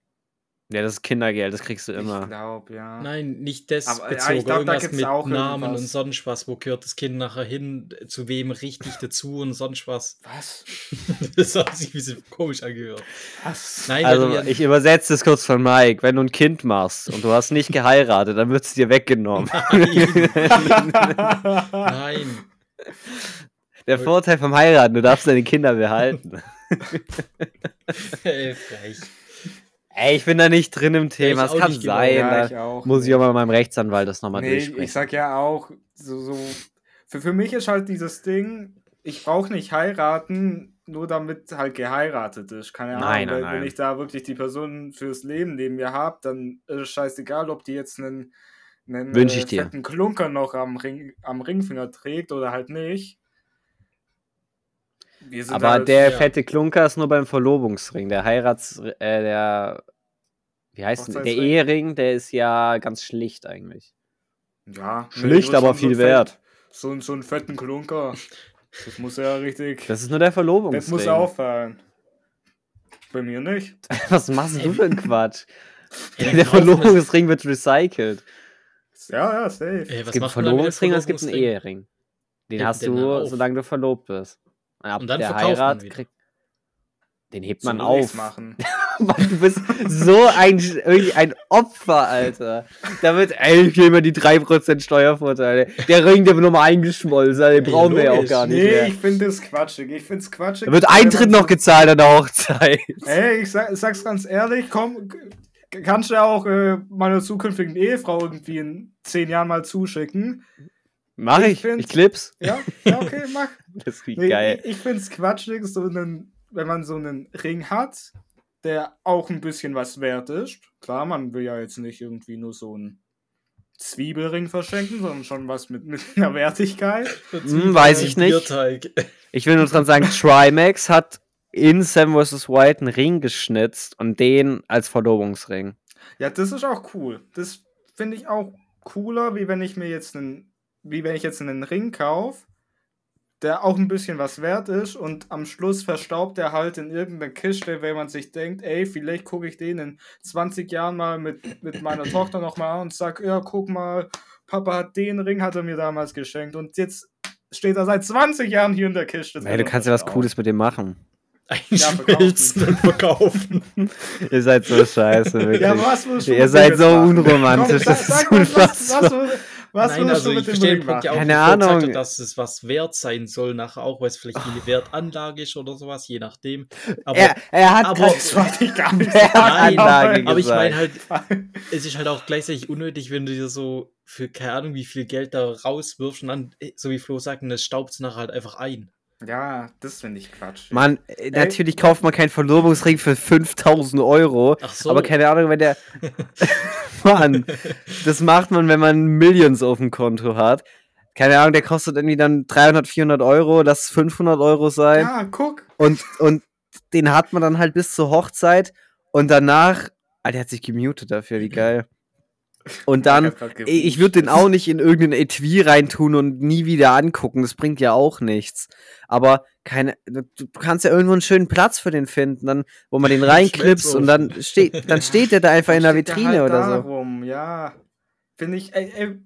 Ja, das ist Kindergeld, das kriegst du immer. Ich glaube, ja. Nein, nicht das Aber, bezogen. Ja, ich glaub, irgendwas mit Namen irgendwas. und sonst was. Wo gehört das Kind nachher hin? Zu wem richtig dazu und sonst was? Was? das hat sich ein bisschen komisch angehört. Was? Nein, also, ja ich übersetze es kurz von Mike. Wenn du ein Kind machst und du hast nicht geheiratet, dann wird es dir weggenommen. Nein. Nein. Der Vorteil vom Heiraten, du darfst deine Kinder behalten. Ey, frech. Ey, ich bin da nicht drin im Thema. Es kann sein. Ja, ich auch, muss ich mal mit meinem Rechtsanwalt das nochmal nee, durchsprechen. Ich sag ja auch, so, so für, für mich ist halt dieses Ding, ich brauche nicht heiraten, nur damit halt geheiratet ist. Keine Ahnung, nein, nein, wenn ich da wirklich die Person fürs Leben neben mir habe, dann ist es scheißegal, ob die jetzt einen, einen Wünsch ich äh, fetten Klunker noch am, Ring, am Ringfinger trägt oder halt nicht. Aber halt, der ja. fette Klunker ist nur beim Verlobungsring. Der Heirats, äh, der, wie heißt denn, der Ehering, der ist ja ganz schlicht eigentlich. Ja. Schlicht, aber viel so wert. Fett, so, so einen fetten Klunker. Das muss ja richtig. Das ist nur der Verlobungsring. Das muss auffallen. Bei mir nicht. Was machst du für ein Quatsch? Ja, der Verlobungsring wird recycelt. Ja, ja, safe. Ey, es gibt einen Verlobungsring und es gibt einen Ehering. Den, den hast du, solange du verlobt bist. Ab und dann der verkauft Heirat man kriegt. Den hebt man auf. Machen. Mann, du bist so ein, ein Opfer, Alter. Da wird, ey, ich immer die 3% Steuervorteile. Der Ring, der wird nochmal eingeschmolzen, den brauchen wir ja auch gar nicht. Nee, mehr. ich finde das quatschig. Ich finde es quatschig. Da wird Eintritt noch gezahlt an der Hochzeit. Ey, ich sag, sag's ganz ehrlich, komm, kannst du ja auch äh, meiner zukünftigen Ehefrau irgendwie in 10 Jahren mal zuschicken. Mach ich, ich, ich clips. Ja, ja, okay, mach. das riecht nee, geil. Ich, ich finde es quatschig, so einen, wenn man so einen Ring hat, der auch ein bisschen was wert ist. Klar, man will ja jetzt nicht irgendwie nur so ein Zwiebelring verschenken, sondern schon was mit, mit einer Wertigkeit. Hm, weiß ich nicht. Ich will nur dran sagen, Trimax hat in Sam vs. White einen Ring geschnitzt und den als Verlobungsring. Ja, das ist auch cool. Das finde ich auch cooler, wie wenn ich mir jetzt einen, wie wenn ich jetzt einen Ring kaufe, der auch ein bisschen was wert ist und am Schluss verstaubt er halt in irgendeiner Kiste, wenn man sich denkt, ey, vielleicht gucke ich den in 20 Jahren mal mit, mit meiner Tochter nochmal an und sag, ja, guck mal, Papa hat den Ring, hat er mir damals geschenkt und jetzt steht er seit 20 Jahren hier in der Kiste. Ey, du kannst ja was Cooles mit dem machen einschmelzen ja, und verkaufen. Ihr seid so scheiße, wirklich. Ja, was Ihr seid so machen? unromantisch. Komm, das sag, ist unfassbar. Was, was, was Nein, also ich verstehe den Punkt ja auch, Keine Ahnung. Hat, dass es was wert sein soll, nachher auch, weil es vielleicht eine Wertanlage ist oder sowas, je nachdem. Aber, er, er hat aber, das gar nicht Nein, aber ich meine halt, es ist halt auch gleichzeitig unnötig, wenn du dir so für keine Ahnung, wie viel Geld da rauswirfst und dann, so wie Flo sagt, das staubt es nachher halt einfach ein. Ja, das finde ich Quatsch. Mann, äh, natürlich kauft man keinen Verlobungsring für 5000 Euro. Ach so. Aber keine Ahnung, wenn der. Mann, das macht man, wenn man Millions auf dem Konto hat. Keine Ahnung, der kostet irgendwie dann 300, 400 Euro, lass 500 Euro sein. Ja, guck. Und, und den hat man dann halt bis zur Hochzeit und danach. Ah, der hat sich gemutet dafür, wie geil. Und dann, ich würde den auch nicht in irgendein Etui reintun und nie wieder angucken. Das bringt ja auch nichts. Aber keine, du kannst ja irgendwo einen schönen Platz für den finden, dann, wo man den reinklippst und dann steht, dann steht der da einfach in der Vitrine halt oder darum, so. Ja, finde ich, ey, ey,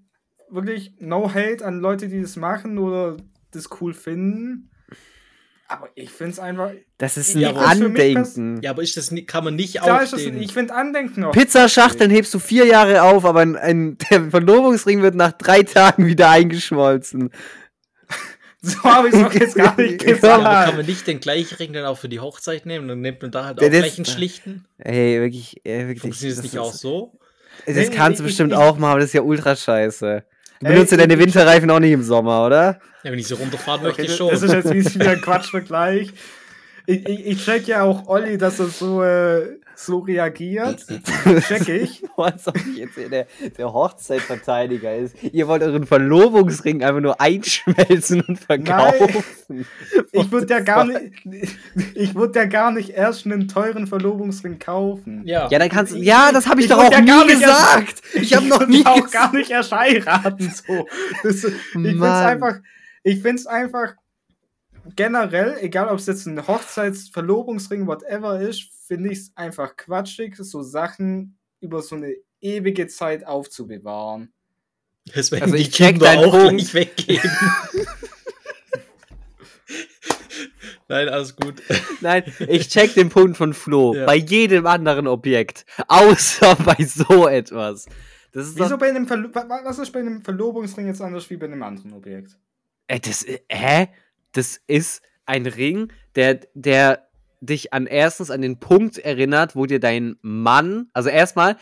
wirklich no hate an Leute, die das machen oder das cool finden. Aber ich finde es einfach. Das ist ein ja, Andenken. Ja, aber ist das, kann man nicht ja, aufstehen. ich finde Andenken auch. Pizzaschachteln hebst du vier Jahre auf, aber ein, ein, der Verlobungsring wird nach drei Tagen wieder eingeschmolzen. so habe ich es auch jetzt gar nicht gesagt. Ja, aber kann man nicht den gleichen Ring dann auch für die Hochzeit nehmen? Dann nimmt man da halt auch gleich einen schlichten. Ey, wirklich. Ey, wirklich Funktioniert das nicht auch so? Das nee, kannst du bestimmt ich, auch machen, aber das ist ja ultra scheiße. Du benutzt ja deine Winterreifen auch nicht im Sommer, oder? Ja, wenn ich so runterfahren möchte, okay, ich schon. Das ist jetzt wieder ein Quatschvergleich. Ich, ich, ich check ja auch Olli, dass er so, äh, so reagiert. check ich. Als ob ich jetzt der, der Hochzeitverteidiger ist. Ihr wollt euren Verlobungsring einfach nur einschmelzen und verkaufen. Nein. Ich würde ja gar nicht, ich würde ja gar nicht erst einen teuren Verlobungsring kaufen. Ja, ja dann kannst ja, das habe ich, ich doch auch ja nie gesagt. Erst, ich habe noch nie auch gar nicht erst heiraten, so. Das, ich finde es einfach, ich finde es einfach generell, egal ob es jetzt ein Hochzeits-, Verlobungsring, whatever ist, finde ich es einfach quatschig, so Sachen über so eine ewige Zeit aufzubewahren. Deswegen also ich check deinen auch Punkt. gleich weggeben. Nein, alles gut. Nein, ich check den Punkt von Flo. Ja. Bei jedem anderen Objekt. Außer bei so etwas. Das ist Wieso bei einem Verlo Was ist bei einem Verlobungsring jetzt anders wie bei einem anderen Objekt? Äh, das, äh, hä? Das ist ein Ring, der, der dich an erstens an den Punkt erinnert, wo dir dein Mann, also erstmal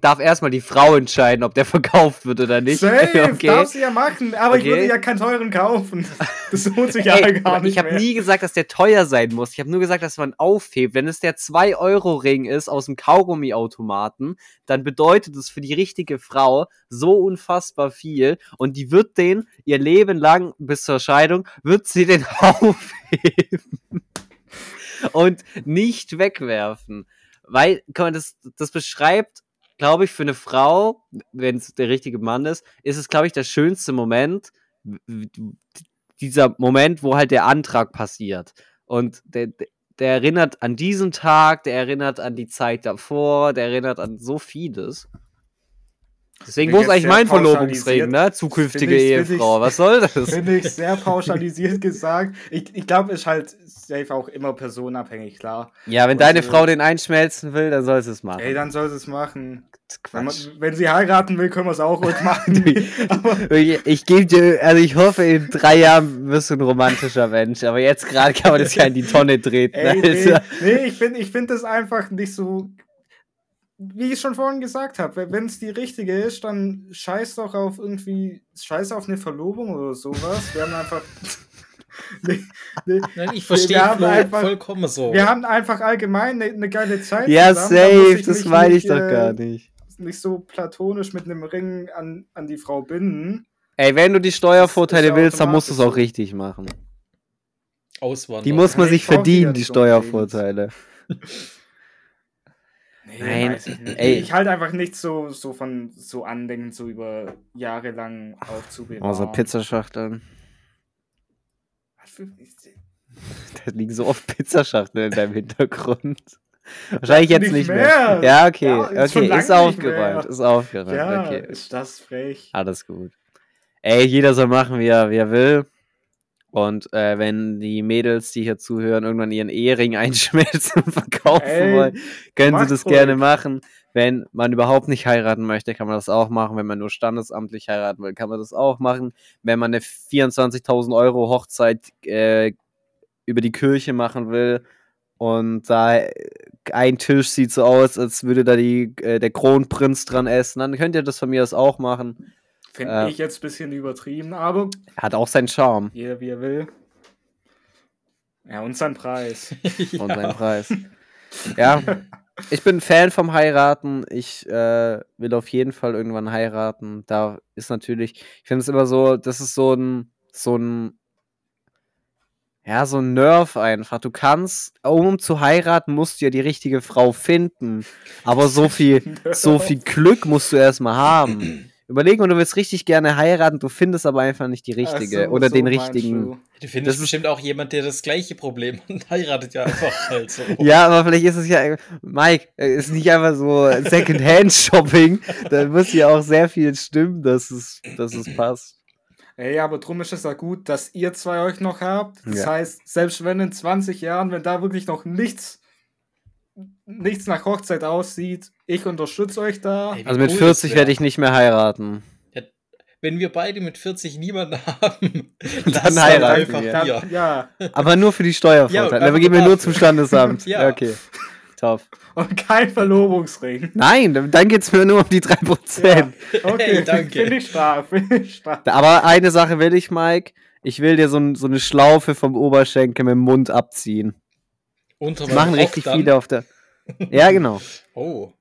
darf erstmal die Frau entscheiden, ob der verkauft wird oder nicht. Safe, okay. darf sie ja machen, aber okay. ich würde ja keinen teuren kaufen. Das lohnt sich ja gar nicht. Ich habe nie gesagt, dass der teuer sein muss. Ich habe nur gesagt, dass man aufhebt. Wenn es der 2-Euro-Ring ist aus dem Kaugummiautomaten, dann bedeutet es für die richtige Frau so unfassbar viel und die wird den ihr Leben lang bis zur Scheidung, wird sie den aufheben und nicht wegwerfen. Weil, kann man das, das beschreibt, glaube ich, für eine Frau, wenn es der richtige Mann ist, ist es, glaube ich, der schönste Moment, dieser Moment, wo halt der Antrag passiert. Und der, der erinnert an diesen Tag, der erinnert an die Zeit davor, der erinnert an so vieles. Deswegen, ist eigentlich mein Verlobungsring, ne? Zukünftige ich, Ehefrau. Was soll das? Finde ich sehr pauschalisiert gesagt. Ich, ich glaube, ist halt safe auch immer personenabhängig, klar. Ja, wenn Und deine so, Frau den einschmelzen will, dann soll sie es machen. Ey, dann soll sie es machen. Wenn, man, wenn, sie heiraten will, können wir es auch ruhig machen. ich, ich gebe dir, also ich hoffe, in drei Jahren wirst du ein romantischer Mensch, aber jetzt gerade kann man das ja in die Tonne treten. Ey, nee, nee, ich finde ich find das einfach nicht so wie ich schon vorhin gesagt habe, wenn es die richtige ist, dann scheiß doch auf irgendwie, scheiß auf eine Verlobung oder sowas. Wir haben einfach. nee, nee, Nein, ich verstehe einfach, vollkommen so. Wir haben einfach allgemein eine, eine geile Zeit. Ja, zusammen. safe, das meine ich doch gar nicht. nicht so platonisch mit einem Ring an, an die Frau binden. Ey, wenn du die Steuervorteile willst, dann musst du es auch richtig machen. Auswandern. Die muss man sich verdienen, die Steuervorteile. Nee, Nein, ich, ey. ich halte einfach nicht so, so von so Andenken so über Jahre lang aufzubewahren. Außer Pizzaschachteln. Was für Da liegen so oft Pizzaschachteln in deinem Hintergrund. Wahrscheinlich jetzt nicht, nicht mehr. mehr. Ja, okay. Ja, ist okay, ist aufgeräumt. Ist aufgeräumt. Ja, okay. ist das frech. Alles gut. Ey, jeder soll machen, wie er, wie er will. Und äh, wenn die Mädels, die hier zuhören, irgendwann ihren Ehering einschmelzen und verkaufen Ey, wollen, können sie das ruhig. gerne machen. Wenn man überhaupt nicht heiraten möchte, kann man das auch machen. Wenn man nur standesamtlich heiraten will, kann man das auch machen. Wenn man eine 24.000 Euro Hochzeit äh, über die Kirche machen will und da ein Tisch sieht so aus, als würde da die, äh, der Kronprinz dran essen, dann könnt ihr das von mir aus auch machen. Finde äh, ich jetzt ein bisschen übertrieben, aber. Hat auch seinen Charme. Jeder wie er will. Ja, und seinen Preis. ja. Und seinen Preis. Ja, ich bin Fan vom Heiraten. Ich äh, will auf jeden Fall irgendwann heiraten. Da ist natürlich, ich finde es immer so, das ist so ein, so ein, ja, so ein Nerv einfach. Du kannst, um zu heiraten, musst du ja die richtige Frau finden. Aber so viel, so viel Glück musst du erstmal haben. Überleg mal, du willst richtig gerne heiraten, du findest aber einfach nicht die richtige so, oder so den richtigen. Du findest das bestimmt auch jemand, der das gleiche Problem hat und heiratet ja einfach halt so. ja, aber vielleicht ist es ja, Mike, äh, ist nicht einfach so Secondhand-Shopping. da muss ja auch sehr viel stimmen, dass es, dass es passt. Ey, aber drum ist es ja gut, dass ihr zwei euch noch habt. Das ja. heißt, selbst wenn in 20 Jahren, wenn da wirklich noch nichts nichts nach Hochzeit aussieht, ich unterstütze euch da. Hey, also mit 40 werde ich nicht mehr heiraten. Ja, wenn wir beide mit 40 niemanden haben, dann heiraten wir. Dann, ja. Aber nur für die Steuervorteile. Ja, dann gehen wir nur zum Standesamt. ja. Okay. Top. Und kein Verlobungsring. Nein, dann geht es mir nur um die 3%. Ja. Okay, hey, danke. Finde ich stark, finde ich stark. Aber eine Sache will ich, Mike. Ich will dir so, so eine Schlaufe vom Oberschenkel mit dem Mund abziehen. Unter das machen richtig dann? viele auf der. Ja, genau. oh.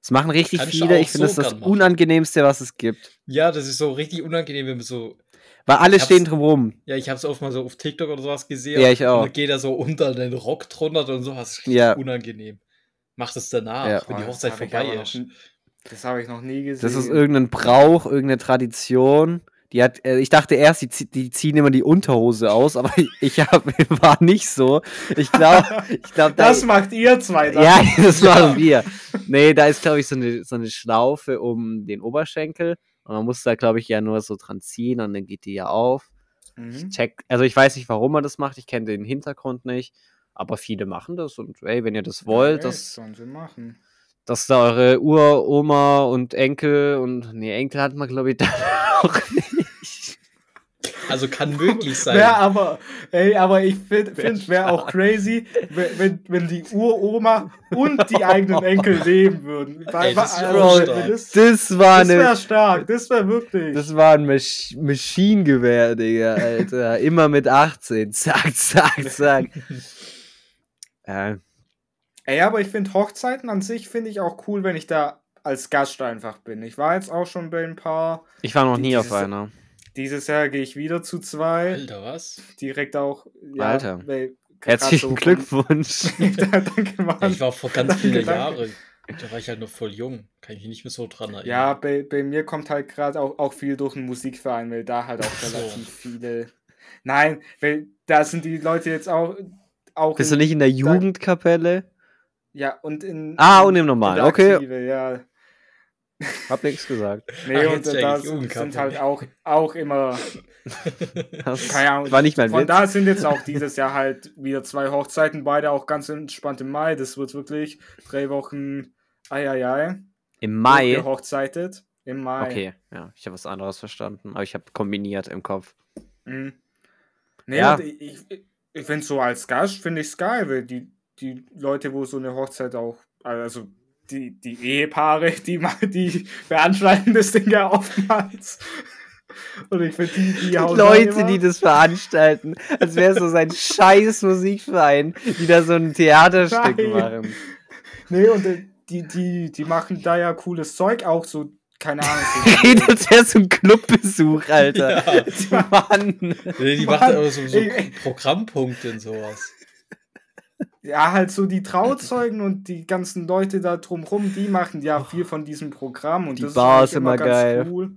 Das machen richtig Kann viele. Ich, finde so das das Unangenehmste, was es gibt. Ja, das ist so richtig unangenehm, wenn man so. Weil alle stehen drumrum. Ja, ich habe es oft mal so auf TikTok oder sowas gesehen. Ja, ich auch. Und dann geht er so unter den Rock drunter und sowas. Richtig ja. unangenehm. Macht es danach, ja. wenn die oh, Hochzeit vorbei ist. Noch, das habe ich noch nie gesehen. Das ist irgendein Brauch, irgendeine Tradition. Die hat, äh, ich dachte erst, die, die, ziehen immer die Unterhose aus, aber ich, hab, war nicht so. Ich glaube, ich glaub, da, das macht ihr zwei. Dann. Ja, das machen wir. Nee, da ist, glaube ich, so eine, so eine Schlaufe um den Oberschenkel. Und man muss da, glaube ich, ja nur so dran ziehen und dann geht die ja auf. Mhm. Ich check, also ich weiß nicht, warum man das macht. Ich kenne den Hintergrund nicht. Aber viele machen das und ey, wenn ihr das wollt, ja, das. Sollen sie machen dass da eure Uroma und Enkel und nee, Enkel hat man glaube ich da auch nicht. Also kann möglich sein. Ja, aber, ey, aber ich finde, find, wäre auch crazy, wenn, wenn die Uroma und die eigenen Enkel leben würden. Ey, das, also, das, das, war das wäre stark, das wäre wirklich. Das war ein Masch Maschinengewehr, Digga, Alter. Immer mit 18. Zack, zack, zack. ja. Ey, aber ich finde Hochzeiten an sich finde ich auch cool, wenn ich da als Gast einfach bin. Ich war jetzt auch schon bei ein paar. Ich war noch nie auf einer. Dieses Jahr gehe ich wieder zu zwei. Alter, was? Direkt auch. Ja, Alter. Herzlichen so Glückwunsch. Danke, Mann. Ich war vor ganz vielen Jahren. Da war ich halt noch voll jung. Kann ich mich nicht mehr so dran erinnern. Ja, bei, bei mir kommt halt gerade auch, auch viel durch den Musikverein, weil da halt auch relativ so. viele. Nein, weil da sind die Leute jetzt auch. auch Bist in, du nicht in der Jugendkapelle? Ja, und in. Ah, und im Normalen, okay. Aktive, ja. Hab nichts gesagt. Nee, Ach, und das sind halt auch, auch immer. keine Ahnung. War nicht mein Von Witz. da sind jetzt auch dieses Jahr halt wieder zwei Hochzeiten, beide auch ganz entspannt im Mai. Das wird wirklich drei Wochen. Eieiei. Im Mai? Hochzeitet. Im Mai. Okay, ja, ich habe was anderes verstanden, aber ich habe kombiniert im Kopf. Mhm. Nee, ja. ich, ich, ich finde so als Gast finde ich es geil, weil die, die Leute, wo so eine Hochzeit auch, also die, die Ehepaare, die, die veranstalten das Ding ja oftmals. Und ich finde die, die, die Leute, die das veranstalten, als wäre es so sein scheiß Musikverein, die da so ein Theaterstück Nein. machen. Nee, und die, die, die machen da ja cooles Zeug, auch so, keine Ahnung. So Redet ja so ein Clubbesuch, Alter. Ja. Mann. Nee, die Mann. macht aber so, so Programmpunkte und sowas. Ja, halt so die Trauzeugen und die ganzen Leute da drumrum, die machen ja viel von diesem Programm und die das Bar ist immer, immer geil. Cool.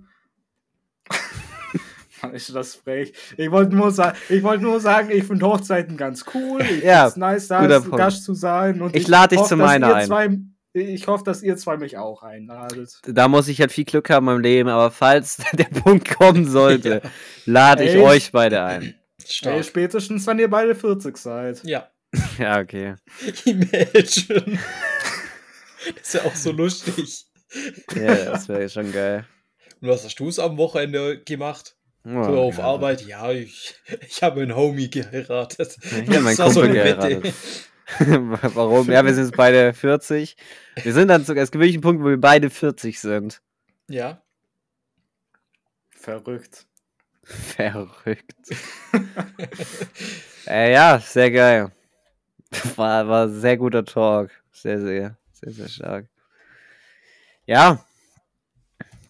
ist das frech. Ich wollte nur, sa wollt nur sagen, ich finde Hochzeiten ganz cool. Ich ja, es nice, da als Gast zu sein. Und ich, ich lade dich zu meiner ein. Zwei, ich hoffe, dass ihr zwei mich auch einladet. Da muss ich halt viel Glück haben im Leben, aber falls der Punkt kommen sollte, ja. lade ich Ey, euch beide ein. Ey, spätestens, wenn ihr beide 40 seid. Ja. ja, okay. Imagine. das ist ja auch so lustig. Ja, das wäre schon geil. Und was hast du es am Wochenende gemacht? Oh, so auf ja. Arbeit, ja, ich, ich habe einen Homie geheiratet. Ja, mein Kumpel so geheiratet. Warum? Ja, wir sind jetzt beide 40. Wir sind dann sogar, es gibt wirklich einen Punkt, wo wir beide 40 sind. Ja. Verrückt. Verrückt. äh, ja, sehr geil. War, war sehr guter Talk. Sehr, sehr, sehr, sehr stark. Ja,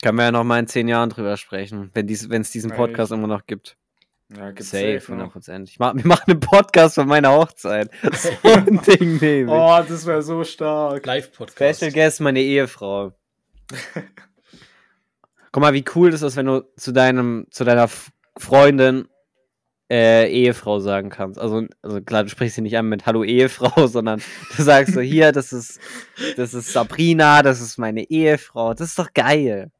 können wir ja noch mal in zehn Jahren drüber sprechen, wenn es diesen Podcast immer noch gibt. Ja, gibt's safe, 100%. Ich mach, wir machen einen Podcast von meiner Hochzeit. So ein Ding nehme Oh, das wäre so stark. Live-Podcast. Special Guest, meine Ehefrau. Guck mal, wie cool das ist, wenn du zu deinem, zu deiner Freundin äh, Ehefrau sagen kannst. Also, also klar, du sprichst sie nicht an mit Hallo Ehefrau, sondern du sagst so, hier, das ist, das ist Sabrina, das ist meine Ehefrau. Das ist doch geil.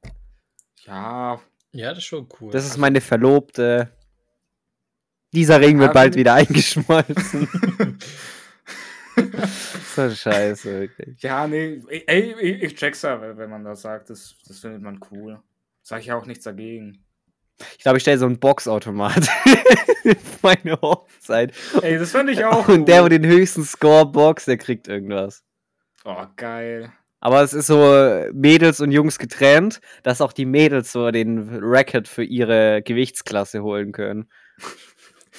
Ja. Ja, das ist schon cool. Das ist meine Verlobte. Dieser Ring wird bald wieder eingeschmolzen. so scheiße, wirklich. Ja, nee, ey, ich, ich check's ja, wenn man das sagt, das, das findet man cool. Sag ich auch nichts dagegen. Ich glaube, ich stelle so einen Boxautomat meine Hochzeit. Ey, das fand ich auch. Und cool. der, wo den höchsten Score boxt, der kriegt irgendwas. Oh, geil. Aber es ist so Mädels und Jungs getrennt, dass auch die Mädels so den Racket für ihre Gewichtsklasse holen können.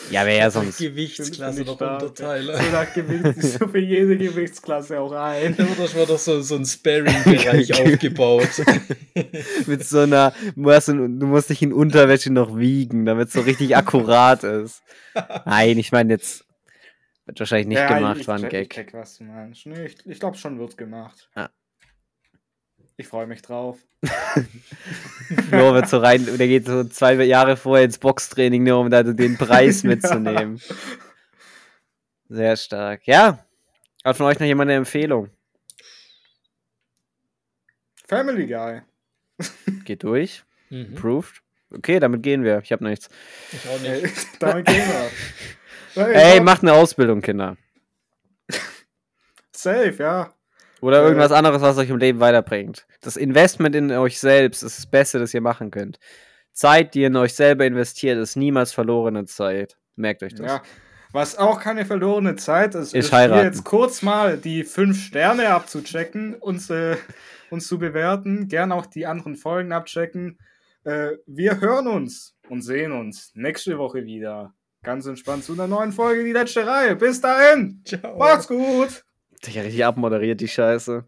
Ja, wäre ja sonst. Gewichtsklasse noch unterteilen. So nach Gewicht, so für jede Gewichtsklasse auch ein. Da wird doch so, so ein Sparring-Bereich aufgebaut. Mit so einer, du musst, du musst dich in Unterwäsche noch wiegen, damit es so richtig akkurat ist. Nein, ich meine jetzt, wird wahrscheinlich nicht ja, gemacht, war ein Gag. Ich check, was du meinst. Nee, ich, ich glaube schon wird gemacht. Ja. Ich freue mich drauf. Flo wird so rein, der geht so zwei Jahre vorher ins Boxtraining, nur um da den Preis mitzunehmen. ja. Sehr stark. Ja. Hat von euch noch jemand eine Empfehlung? Family Guy. Geht durch. Mhm. Approved. Okay, damit gehen wir. Ich habe nichts. Ich auch nicht. damit gehen wir. Ey, macht eine Ausbildung, Kinder. Safe, ja. Oder irgendwas anderes, was euch im Leben weiterbringt. Das Investment in euch selbst ist das Beste, das ihr machen könnt. Zeit, die ihr in euch selber investiert, ist niemals verlorene Zeit. Merkt euch das. Ja. Was auch keine verlorene Zeit ist, ist, ist hier jetzt kurz mal die fünf Sterne abzuchecken, uns, äh, uns zu bewerten, gern auch die anderen Folgen abchecken. Äh, wir hören uns und sehen uns nächste Woche wieder. Ganz entspannt zu einer neuen Folge, die letzte Reihe. Bis dahin. Ciao. Macht's gut. Ich richtig abmoderiert, die Scheiße.